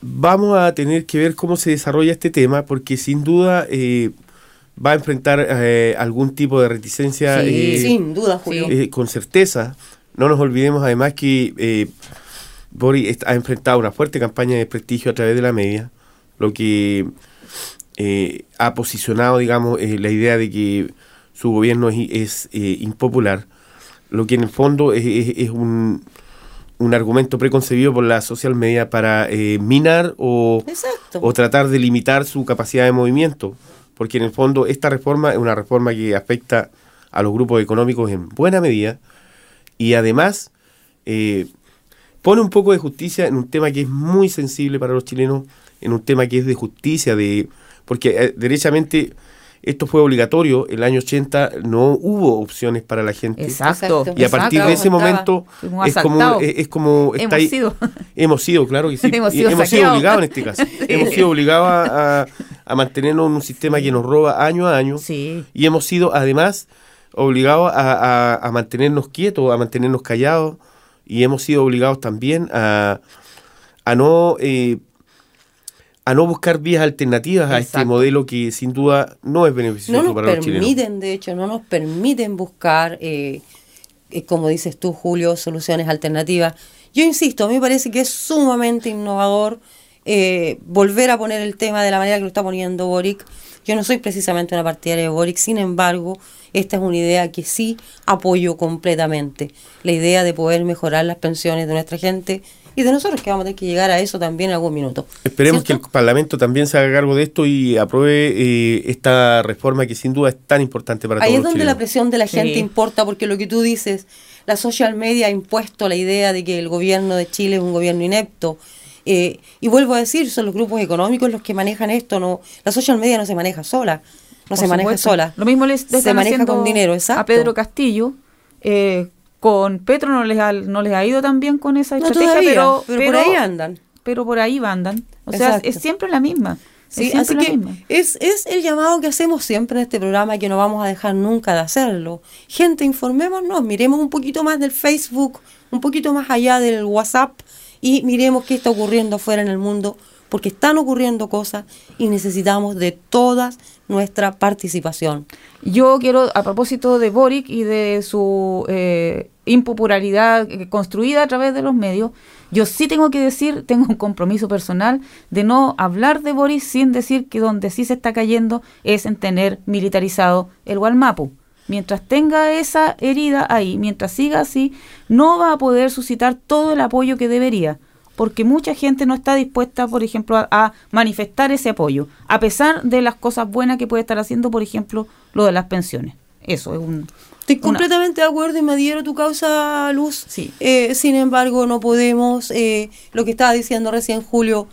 Vamos a tener que ver cómo se desarrolla este tema, porque sin duda eh, va a enfrentar eh, algún tipo de reticencia Sí, Sin duda, Julio. con certeza. No nos olvidemos además que eh, Boris ha enfrentado una fuerte campaña de prestigio a través de la media, lo que eh, ha posicionado, digamos, eh, la idea de que su gobierno es, es, impopular, lo que en el fondo es, es- es un, un argumento preconcebido por la social media para minar o, Exacto. o tratar de limitar su capacidad de movimiento, porque en el fondo esta reforma es una reforma que afecta a los grupos económicos en buena medida y además eh, pone un poco de justicia en un tema que es muy sensible para los chilenos, en un tema que es de justicia, de porque eh, derechamente esto fue obligatorio, el año 80 no hubo opciones para la gente. Exacto. Exacto. Y a partir de ese momento es como, es, es como está Hemos ahí- sido. hemos sido, claro que sí. Hemos sido obligados en este caso. Hemos sido obligados a, a- a mantenernos en un sistema que nos roba año a año. Sí. Y hemos sido además obligados a, a- a mantenernos quietos, a mantenernos callados. Y hemos sido obligados también a, a no eh, a no buscar vías alternativas a este modelo que sin duda no es beneficioso no nos para los chilenos. permiten, de hecho, no nos permiten buscar, eh, eh, como dices tú, Julio, soluciones alternativas. Yo insisto, a mí me parece que es sumamente innovador eh, volver a poner el tema de la manera que lo está poniendo Boric. Yo no soy precisamente una partidaria de Boric, sin embargo, esta es una idea que sí apoyo completamente. La idea de poder mejorar las pensiones de nuestra gente y de nosotros que vamos a tener que llegar a eso también en algún minuto. Esperemos ¿Cierto? que el Parlamento también se haga cargo de esto y apruebe eh, esta reforma que sin duda es tan importante para Ahí todos es los donde chilenos. la presión de la gente Sí. importa, porque lo que tú dices, la social media ha impuesto la idea de que el gobierno de Chile es un gobierno inepto. Eh, y vuelvo a decir, son los grupos económicos los que manejan esto. no La social media no se maneja sola, no Por se maneja sola. Lo mismo les se maneja con dinero, exacto. a Pedro Castillo. eh, con Petro no les, ha, no les ha ido tan bien con esa No estrategia, todavía, pero, pero por ahí andan. Pero por ahí andan. O sea, es siempre la misma. Sí, así la que misma. es, es el llamado que hacemos siempre en este programa y que no vamos a dejar nunca de hacerlo. Gente, informémonos, miremos un poquito más del Facebook, un poquito más allá del WhatsApp y miremos qué está ocurriendo afuera en el mundo, porque están ocurriendo cosas y necesitamos de toda nuestra participación. Yo quiero, a propósito de Boric y de su eh, impopularidad construida a través de los medios, yo sí tengo que decir, tengo un compromiso personal de no hablar de Boric sin decir que donde sí se está cayendo es en tener militarizado el Gualmapu. Mientras tenga esa herida ahí, mientras siga así, no va a poder suscitar todo el apoyo que debería. porque mucha gente no está dispuesta, por ejemplo, a, a manifestar ese apoyo, a pesar de las cosas buenas que puede estar haciendo, por ejemplo, lo de las pensiones. Eso es un... Estoy completamente de acuerdo y me adhiero a tu causa, Luz. Sí. Eh, sin embargo, no podemos, eh, lo que estaba diciendo recién Julio,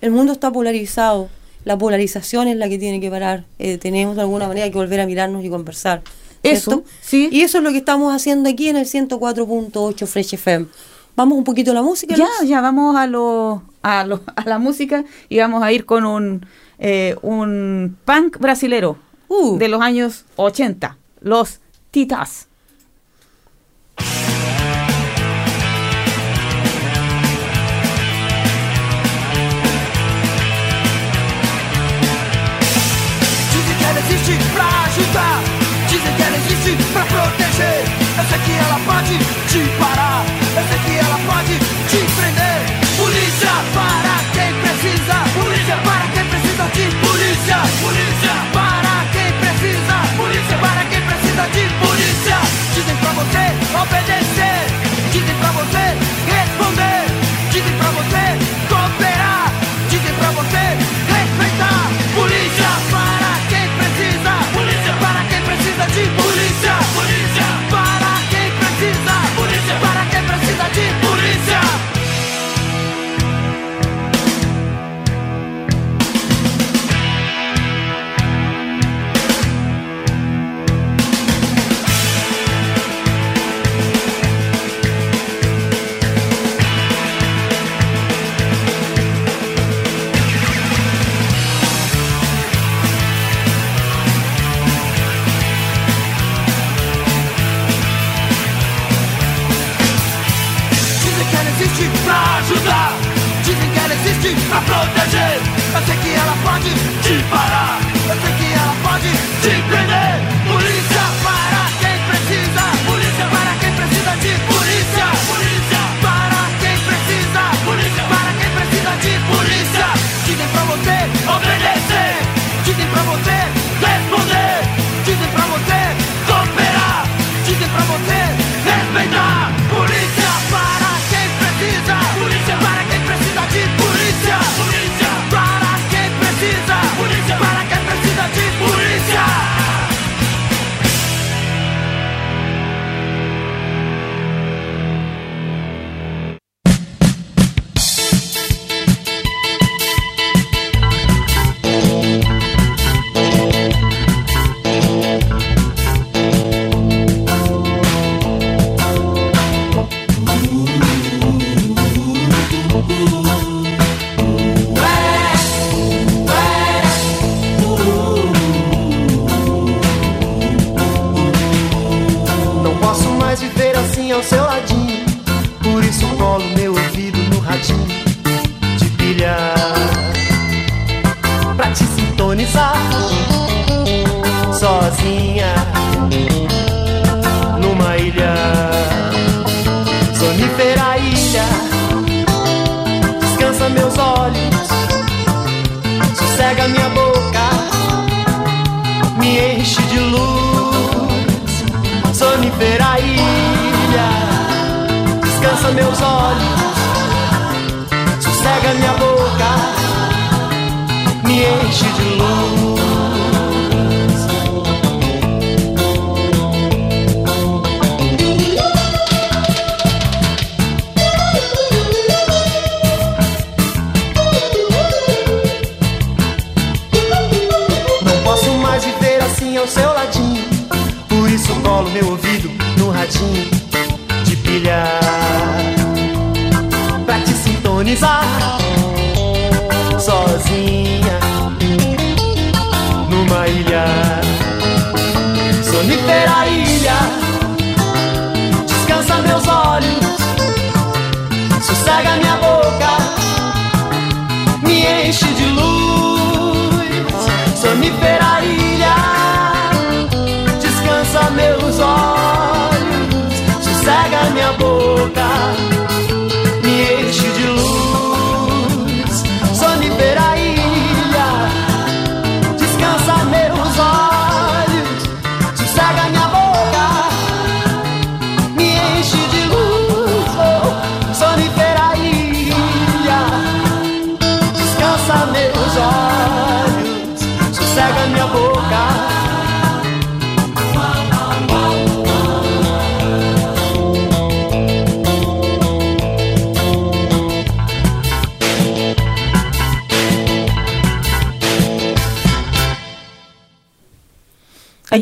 el mundo está polarizado. La polarización es la que tiene que parar. Eh, tenemos de alguna manera que volver a mirarnos y conversar. Eso, sí. Y eso es lo que estamos haciendo aquí en el 104.8 Fresh FM. Vamos un poquito a la música. Ya, Luz? ya vamos a, lo, a, lo- a la música y vamos a ir con un, eh, un punk brasilero Uh. de los años 80, los Titas.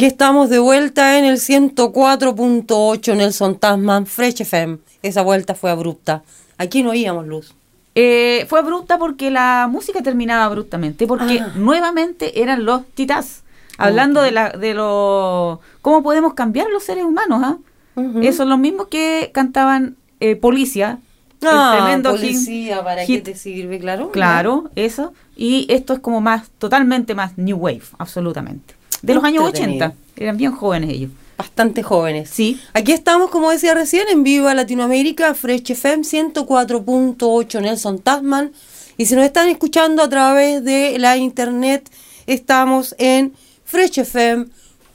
Aquí estamos de vuelta en el 104.8 Nelson Tasman Fresh FM. Esa vuelta fue abrupta. Aquí no oíamos luz. Eh, fue abrupta porque la música terminaba abruptamente, porque Ah. nuevamente eran los titás, hablando de, la, de lo cómo podemos cambiar los seres humanos. ¿ah? Ujú. Esos son los mismos que cantaban eh, Policia, Ah, el tremendo hit- policía, ¿para qué hit. te sirve? Claro. Claro, eso. Y esto es como más, totalmente más New Wave, absolutamente. De los años Entretenido. 80, eran bien jóvenes ellos. Bastante jóvenes. Sí. Aquí estamos, como decía recién, en Viva Latinoamérica, Fresh FM 104.8 Nelson Tasman. Y si nos están escuchando a través de la internet, estamos en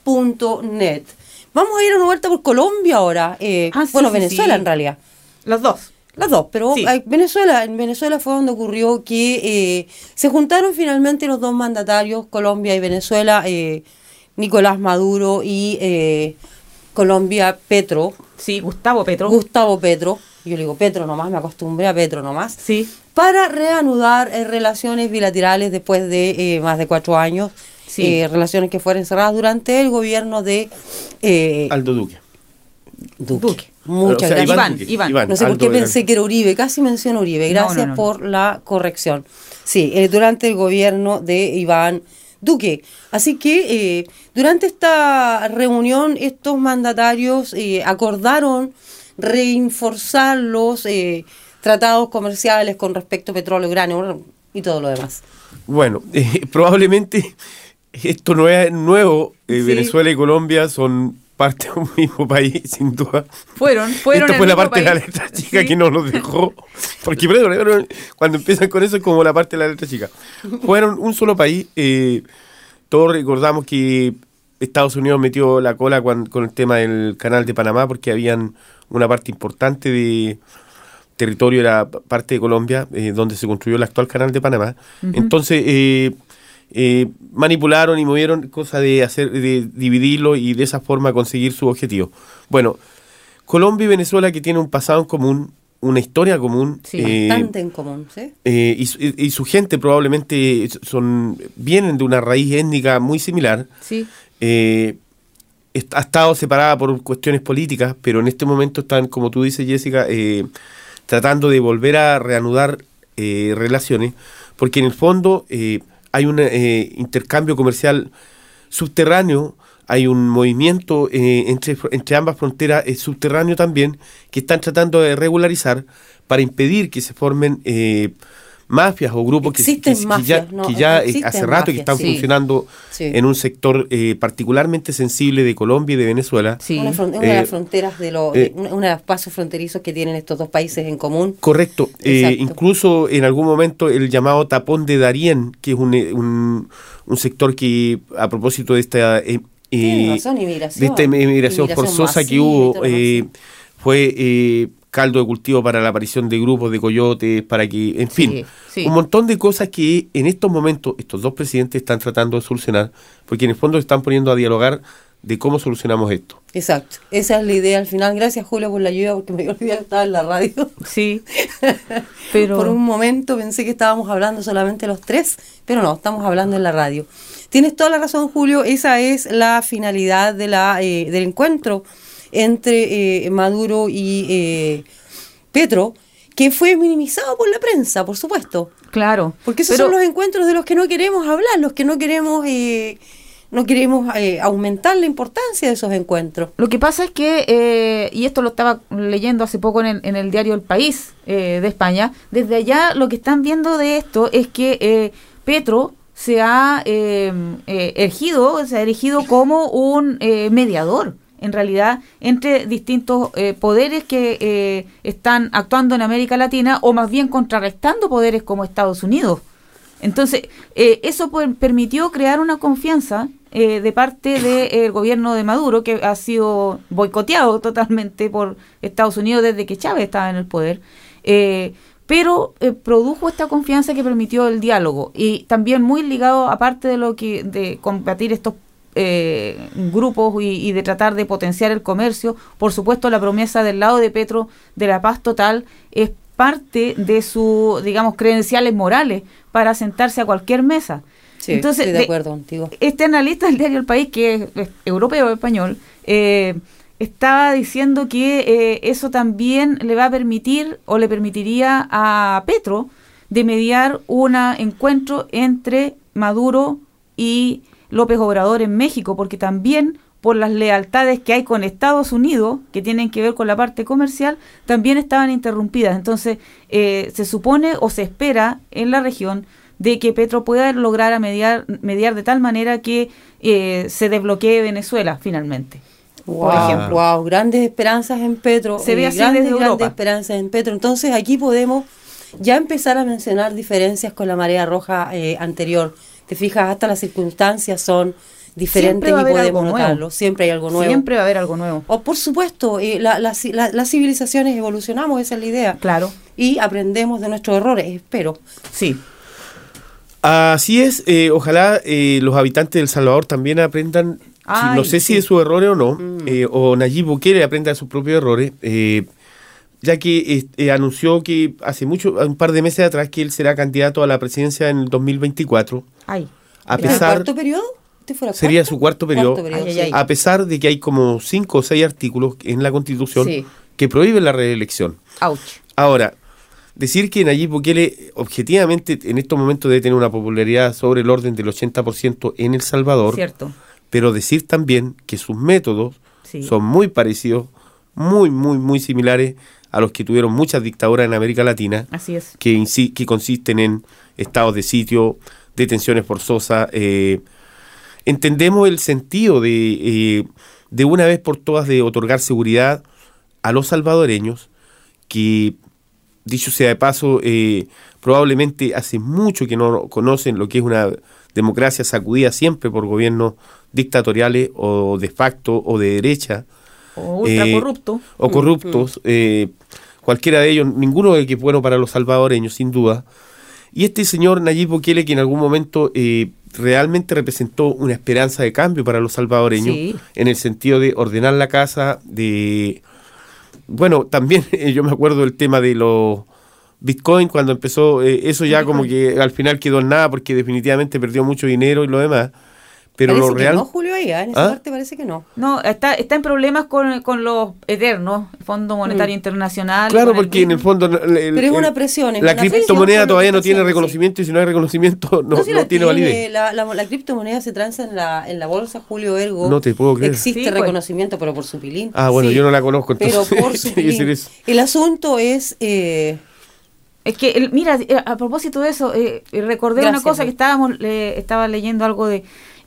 freshfm.net. Vamos a ir a una vuelta por Colombia ahora. eh, Ah, sí, bueno, sí, Venezuela sí. en realidad. Los dos. Las dos, pero Sí. Venezuela, en Venezuela fue donde ocurrió que eh, se juntaron finalmente los dos mandatarios, Colombia y Venezuela, eh, Nicolás Maduro y eh, Colombia Petro, Sí, Gustavo Petro. Gustavo Petro, yo le digo Petro nomás, me acostumbré a Petro nomás, sí. para reanudar eh, relaciones bilaterales después de eh, más de cuatro años, Sí. eh, relaciones que fueron cerradas durante el gobierno de eh, Aldo Duque. Duque. Duque. Muchas O sea, gracias. Iván, Iván. No sé por qué pensé que era Uribe, casi menciono Uribe. Gracias no, no, no. por la corrección. Sí, eh, durante el gobierno de Iván Duque. Así que eh, durante esta reunión estos mandatarios eh, acordaron reinforzar los eh, tratados comerciales con respecto a petróleo, grano y todo lo demás. Bueno, eh, probablemente esto no es nuevo. Eh, Sí. Venezuela y Colombia son parte de un mismo país, sin duda. Fueron, fueron. Esto el fue la parte de la letra chica Sí. que no nos dejó. Porque cuando empiezan con eso es como la parte de la letra chica. Fueron un solo país. eh, todos recordamos que Estados Unidos metió la cola con, el tema del canal de Panamá porque habían una parte importante de territorio, era parte de Colombia, eh, donde se construyó el actual canal de Panamá. Entonces, eh, eh, manipularon y movieron cosa de hacer de dividirlo y de esa forma conseguir su objetivo. Bueno, Colombia y Venezuela que tienen un pasado en común, una historia común, Sí, eh, Bastante en común, ¿sí? eh, y, su- y- y su gente probablemente son vienen de una raíz étnica muy similar. Sí. Eh, ha estado separada por cuestiones políticas, pero en este momento están, como tú dices, Jessica, tratando de volver a reanudar relaciones, porque en el fondo hay un eh, intercambio comercial subterráneo, hay un movimiento eh, entre, ambas fronteras eh, subterráneo también, que están tratando de regularizar para impedir que se formen mafias o grupos que, Existen que- que mafias, ya, ¿no? que ya eh, hace rato que mafias, están sí. funcionando Sí. en un sector eh, particularmente sensible de Colombia y de Venezuela. Sí. Una, fron- una de Eh, las fronteras de los, eh, una, de los pasos fronterizos que tienen estos dos países en común. Correcto. Eh, incluso en algún momento el llamado tapón de Darién, que es un, eh, un, un sector que a propósito de esta... eh, eh, razón, inmigración. de esta emigración Inmigración forzosa que masiva y hubo eh, fue eh, caldo de cultivo para la aparición de grupos de coyotes, para que, en fin, sí. un montón de cosas que en estos momentos estos dos presidentes están tratando de solucionar, porque en el fondo se están poniendo a dialogar de cómo solucionamos esto. Exacto, esa es la idea al final. Gracias Julio por la ayuda porque me olvidado que estaba en la radio. Sí. Pero. Por un momento pensé que estábamos hablando solamente los tres, pero no, estamos hablando en la radio. Tienes toda la razón Julio, esa es la finalidad de la, eh, del encuentro entre eh, Maduro y eh, Petro, que fue minimizado por la prensa, por supuesto. Claro. Porque esos Pero- son los encuentros de los que no queremos hablar, los que no queremos, eh, no queremos eh, aumentar la importancia de esos encuentros. Lo que pasa es que, eh, y esto lo estaba leyendo hace poco en el, en el diario El País eh, de España, desde allá lo que están viendo de esto es que eh, Petro se ha eh, eh, erigido, se ha erigido como un eh, mediador, en realidad, entre distintos eh, poderes que eh, están actuando en América Latina o más bien contrarrestando poderes como Estados Unidos. Entonces, eh, eso per- permitió crear una confianza eh, de parte del gobierno de Maduro, que ha sido boicoteado totalmente por Estados Unidos desde que Chávez estaba en el poder. Eh, pero eh, produjo esta confianza que permitió el diálogo y también muy ligado aparte de lo que de combatir estos eh, grupos y, y de tratar de potenciar el comercio por supuesto la promesa del lado de Petro de la paz total es parte de su digamos credenciales morales para sentarse a cualquier mesa Sí, Entonces, estoy de de- acuerdo contigo. este analista del diario El País, que es, es europeo o español, eh, estaba diciendo que eh, eso también le va a permitir o le permitiría a Petro de mediar un encuentro entre Maduro y López Obrador en México, porque también por las lealtades que hay con Estados Unidos, que tienen que ver con la parte comercial, también estaban interrumpidas. Entonces, eh, se supone o se espera en la región de que Petro pueda lograr a mediar, mediar de tal manera que eh, se desbloquee Venezuela finalmente. Wow, ejemplo. wow, grandes esperanzas en Petro. Se ve así grandes, desde grandes esperanzas en Petro. Entonces aquí podemos ya empezar a mencionar diferencias con la marea roja eh, anterior. Te fijas, hasta las circunstancias son diferentes Siempre va a y podemos algo notarlo. nuevo. Siempre hay algo nuevo. Siempre va a haber algo nuevo. O por supuesto, eh, la- la ci- la- las civilizaciones evolucionamos, esa es la idea. Claro. Y aprendemos de nuestros errores, espero. Sí. Así es, eh, ojalá eh, los habitantes de El Salvador también aprendan, si- no sé si de sus errores o no, eh, o Nayib Bukele aprenda de sus propios errores, eh, ya que eh, eh, anunció que hace mucho, un par de meses atrás, que él será candidato a la presidencia en el 2024, Ay. a ¿Era el pesar, cuarto periodo? ¿Este fuera sería cuarto? su cuarto periodo, Cuarto periodo, Ay, sí. ay, ay. a pesar de que hay como cinco o seis artículos en la Constitución Sí. que prohíben la reelección. Ouch. Ahora, decir que Nayib Bukele objetivamente en estos momentos debe tener una popularidad sobre el orden del 80% en El Salvador, Cierto. pero decir también que sus métodos Sí. son muy parecidos, muy, muy, muy similares a los que tuvieron muchas dictaduras en América Latina, Así es. que, que consisten en estados de sitio, detenciones forzosas. eh, entendemos el sentido de, eh, de una vez por todas de otorgar seguridad a los salvadoreños, que dicho sea de paso, eh, probablemente hace mucho que no conocen lo que es una democracia sacudida siempre por gobiernos dictatoriales o de facto o de derecha O ultra Eh, o corruptos, eh, cualquiera de ellos, ninguno de que es bueno para los salvadoreños, sin duda. Y este señor Nayib Bukele, que en algún momento eh, realmente representó una esperanza de cambio para los salvadoreños, Sí. en el sentido de ordenar la casa, de... Bueno, también eh, yo me acuerdo del tema de los Bitcoin, cuando empezó, eh, eso ya como que al final quedó en nada, porque definitivamente perdió mucho dinero y lo demás. Pero parece lo que real... no, Julio, ahí, ¿eh? en esa ¿Ah? parte parece que no. No, está, está en problemas con, con los eternos, Fondo Monetario Internacional. Claro, con el porque en el fondo... el- el- Pero es una presión. es La una criptomoneda todavía que no tiene haciendo, sí. reconocimiento y si no hay reconocimiento no, si no la tiene validez. La, la, la criptomoneda se transa en la, en la bolsa Julio Ergo. No te puedo creer. Existe Sí, pues. reconocimiento, pero por su pilín. Ah, bueno, Sí. yo no la conozco, Pero entonces por su que pilín. El asunto es. Eh, Es que, mira, eh, a propósito de eso, eh, eh, recordé una Gracias, cosa Rey. que estábamos, le- estaba leyendo algo de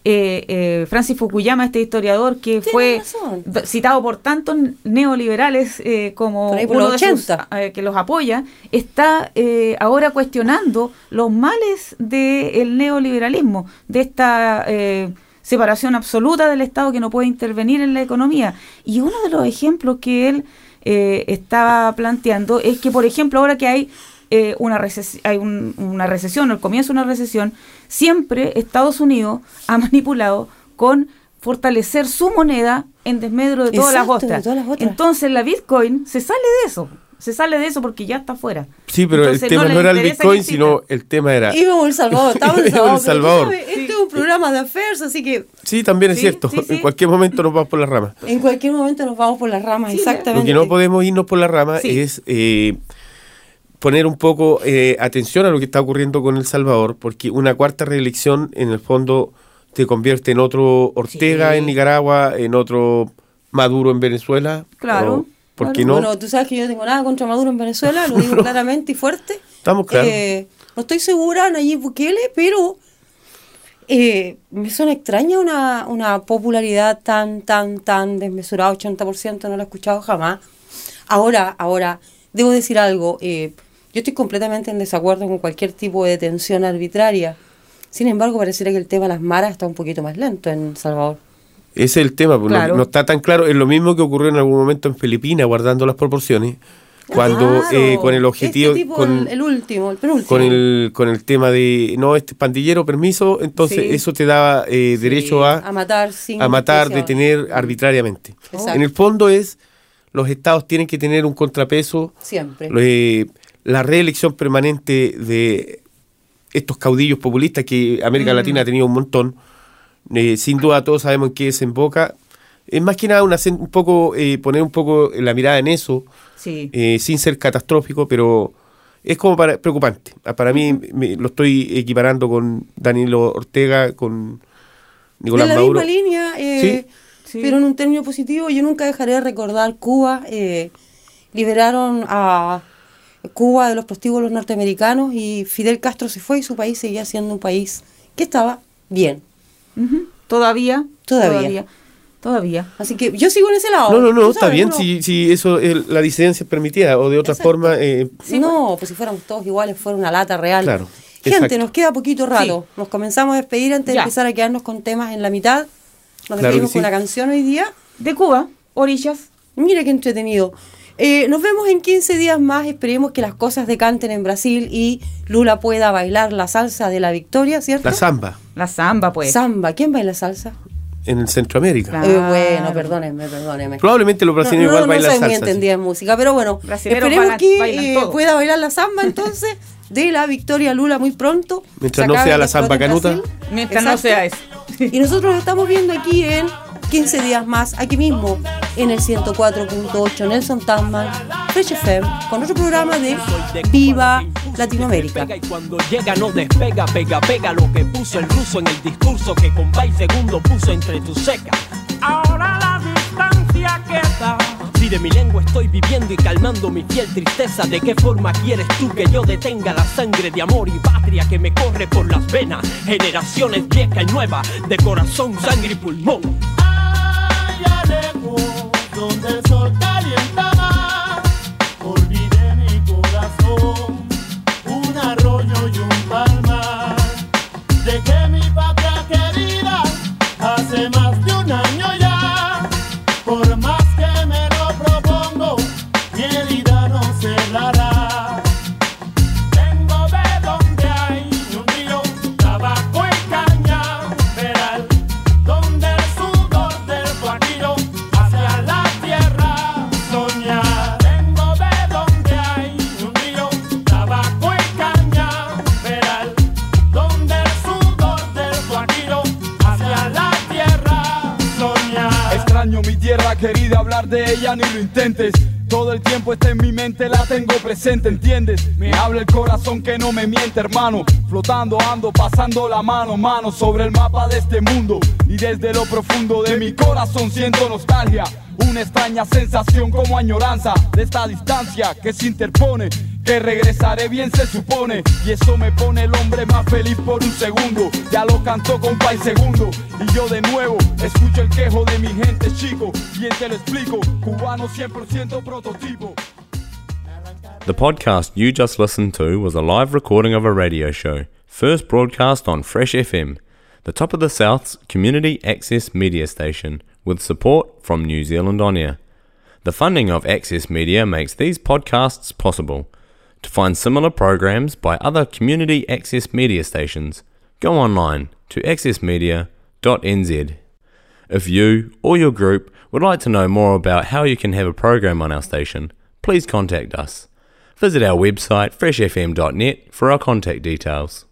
eh, eh, Francis Fukuyama, este historiador que fue razón. citado por tantos neoliberales eh, como Por ahí por uno los de sus, 80. eh, que los apoya, está eh, ahora cuestionando los males del neoliberalismo, de esta eh, separación absoluta del Estado que no puede intervenir en la economía. Y uno de los ejemplos que él eh, estaba planteando es que, por ejemplo, ahora que hay eh, una, reces- hay un- una recesión, el comienzo de una recesión, siempre Estados Unidos ha manipulado con fortalecer su moneda en desmedro de todas las Exacto, de otras. todas las otras. Entonces la Bitcoin se sale de eso, se sale de eso porque ya está fuera. Sí, pero Entonces, el tema no no, era el Bitcoin, sino el tema era... íbamos El Salvador, estamos en El Salvador. Pero Este es un programa de affairs, así que Sí, también es Sí, cierto. sí, sí. En cualquier momento nos vamos por las ramas. en cualquier momento nos vamos por las ramas, Sí, exactamente. Lo que no podemos irnos por las ramas Sí. es eh, poner un poco eh, atención a lo que está ocurriendo con El Salvador, porque una cuarta reelección en el fondo te convierte en otro Ortega Sí. en Nicaragua, en otro Maduro en Venezuela. Claro, ¿Por qué no? Bueno, tú sabes que yo no tengo nada contra Maduro en Venezuela, lo digo claramente y fuerte. Estamos claros. Eh, no estoy segura, Nayib Bukele, pero eh, me suena extraña una, una popularidad tan, tan, tan desmesurada, 80%, no lo he escuchado jamás. Ahora, ahora, debo decir algo, eh, yo estoy completamente en desacuerdo con cualquier tipo de detención arbitraria. Sin embargo, pareciera que el tema de las maras está un poquito más lento en Salvador. Ese es el tema, pues, no- Claro. no, está tan claro. Es lo mismo que ocurrió en algún momento en Filipinas, guardando las proporciones, cuando Claro, eh, con el objetivo, Este tipo, con, el, el último, el penúltimo. con el con el tema de no este pandillero permiso, entonces Sí. eso te daba eh, derecho a, a matar sin a matar, justicia. detener arbitrariamente. Exacto. En el fondo es los estados tienen que tener un contrapeso. Siempre. Eh, la reelección permanente de estos caudillos populistas que América Mm. Latina ha tenido un montón. Eh, sin duda todos sabemos en qué desemboca. Es más que nada una, un poco eh, poner un poco la mirada en eso, Sí. eh, sin ser catastrófico, pero es como para, preocupante. Ah, Para mí me- lo estoy equiparando con Danilo Ortega, con Nicolás en la Maduro. misma línea, eh, Sí. pero en un término positivo, yo nunca dejaré de recordar Cuba. eh, liberaron a Cuba de los prostíbulos norteamericanos y Fidel Castro se fue y su país seguía siendo un país que estaba bien. Todavía. Todavía. Todavía. Todavía. Así que yo sigo en ese lado. No, no, no, está bien uno- si, si eso es la disidencia es permitida o de otra Exacto. forma. eh, no, pues si fuéramos todos iguales, fuera una lata real. Claro, Gente, exacto. nos queda poquito rato. Nos comenzamos a despedir antes Ya. de empezar a quedarnos con temas en la mitad. Nos Claro despedimos que sí. con una canción hoy día. De Cuba, orillas. Mira qué entretenido. Eh, nos vemos en 15 días más. Esperemos que las cosas decanten en Brasil y Lula pueda bailar la salsa de la victoria, ¿cierto? la samba La samba, pues. Samba. ¿Quién baila salsa? en el Centroamérica. Claro. Eh, bueno, perdónenme, perdónenme. Probablemente los brasileños no, igual no, bailan no salsa. entendida en música, pero bueno, Brasileros esperemos bailan- que bailan eh, pueda bailar la samba entonces de la victoria Lula muy pronto. Mientras Se no sea la samba canuta. Mientras no Exacto. sea eso. Y nosotros lo estamos viendo aquí en 15 días más, aquí mismo, en el 104.8 Nelson Tasman, Fresh FM, con otro programa de Viva Latinoamérica. Y cuando llega no despega, pega, pega lo que puso el ruso en el discurso que con y segundo puso entre tus secas. Ahora la distancia queda. Si de mi lengua estoy viviendo y calmando mi fiel tristeza, ¿de qué forma quieres tú que yo detenga la sangre de amor y patria que me corre por las venas? Generaciones viejas y nuevas, de corazón, sangre y pulmón. Donde el sol calienta, Todo el tiempo está en mi mente, la tengo presente, ¿entiendes? Me habla el corazón que no me miente, hermano. Flotando ando, pasando la mano, mano sobre el mapa de este mundo. Y desde lo profundo de mi corazón siento nostalgia. Una extraña sensación como añoranza de esta distancia que se interpone. Que regresaré bien se supone Y eso me pone el hombre más feliz por un segundo Ya lo cantó y segundo Y yo de nuevo escucho el quejo de mi gente chico Bien te lo explico, cubano 100% prototipo The podcast you just listened to was a live recording of a radio show, first broadcast on Fresh FM, the top of the South's community access media station, with support from New Zealand On Air. The funding of Access Media makes these podcasts possible. To find similar programs by other community access media stations, go online to accessmedia.nz. If you or your group would like to know more about how you can have a program on our station, please contact us. Visit our website freshfm.net for our contact details.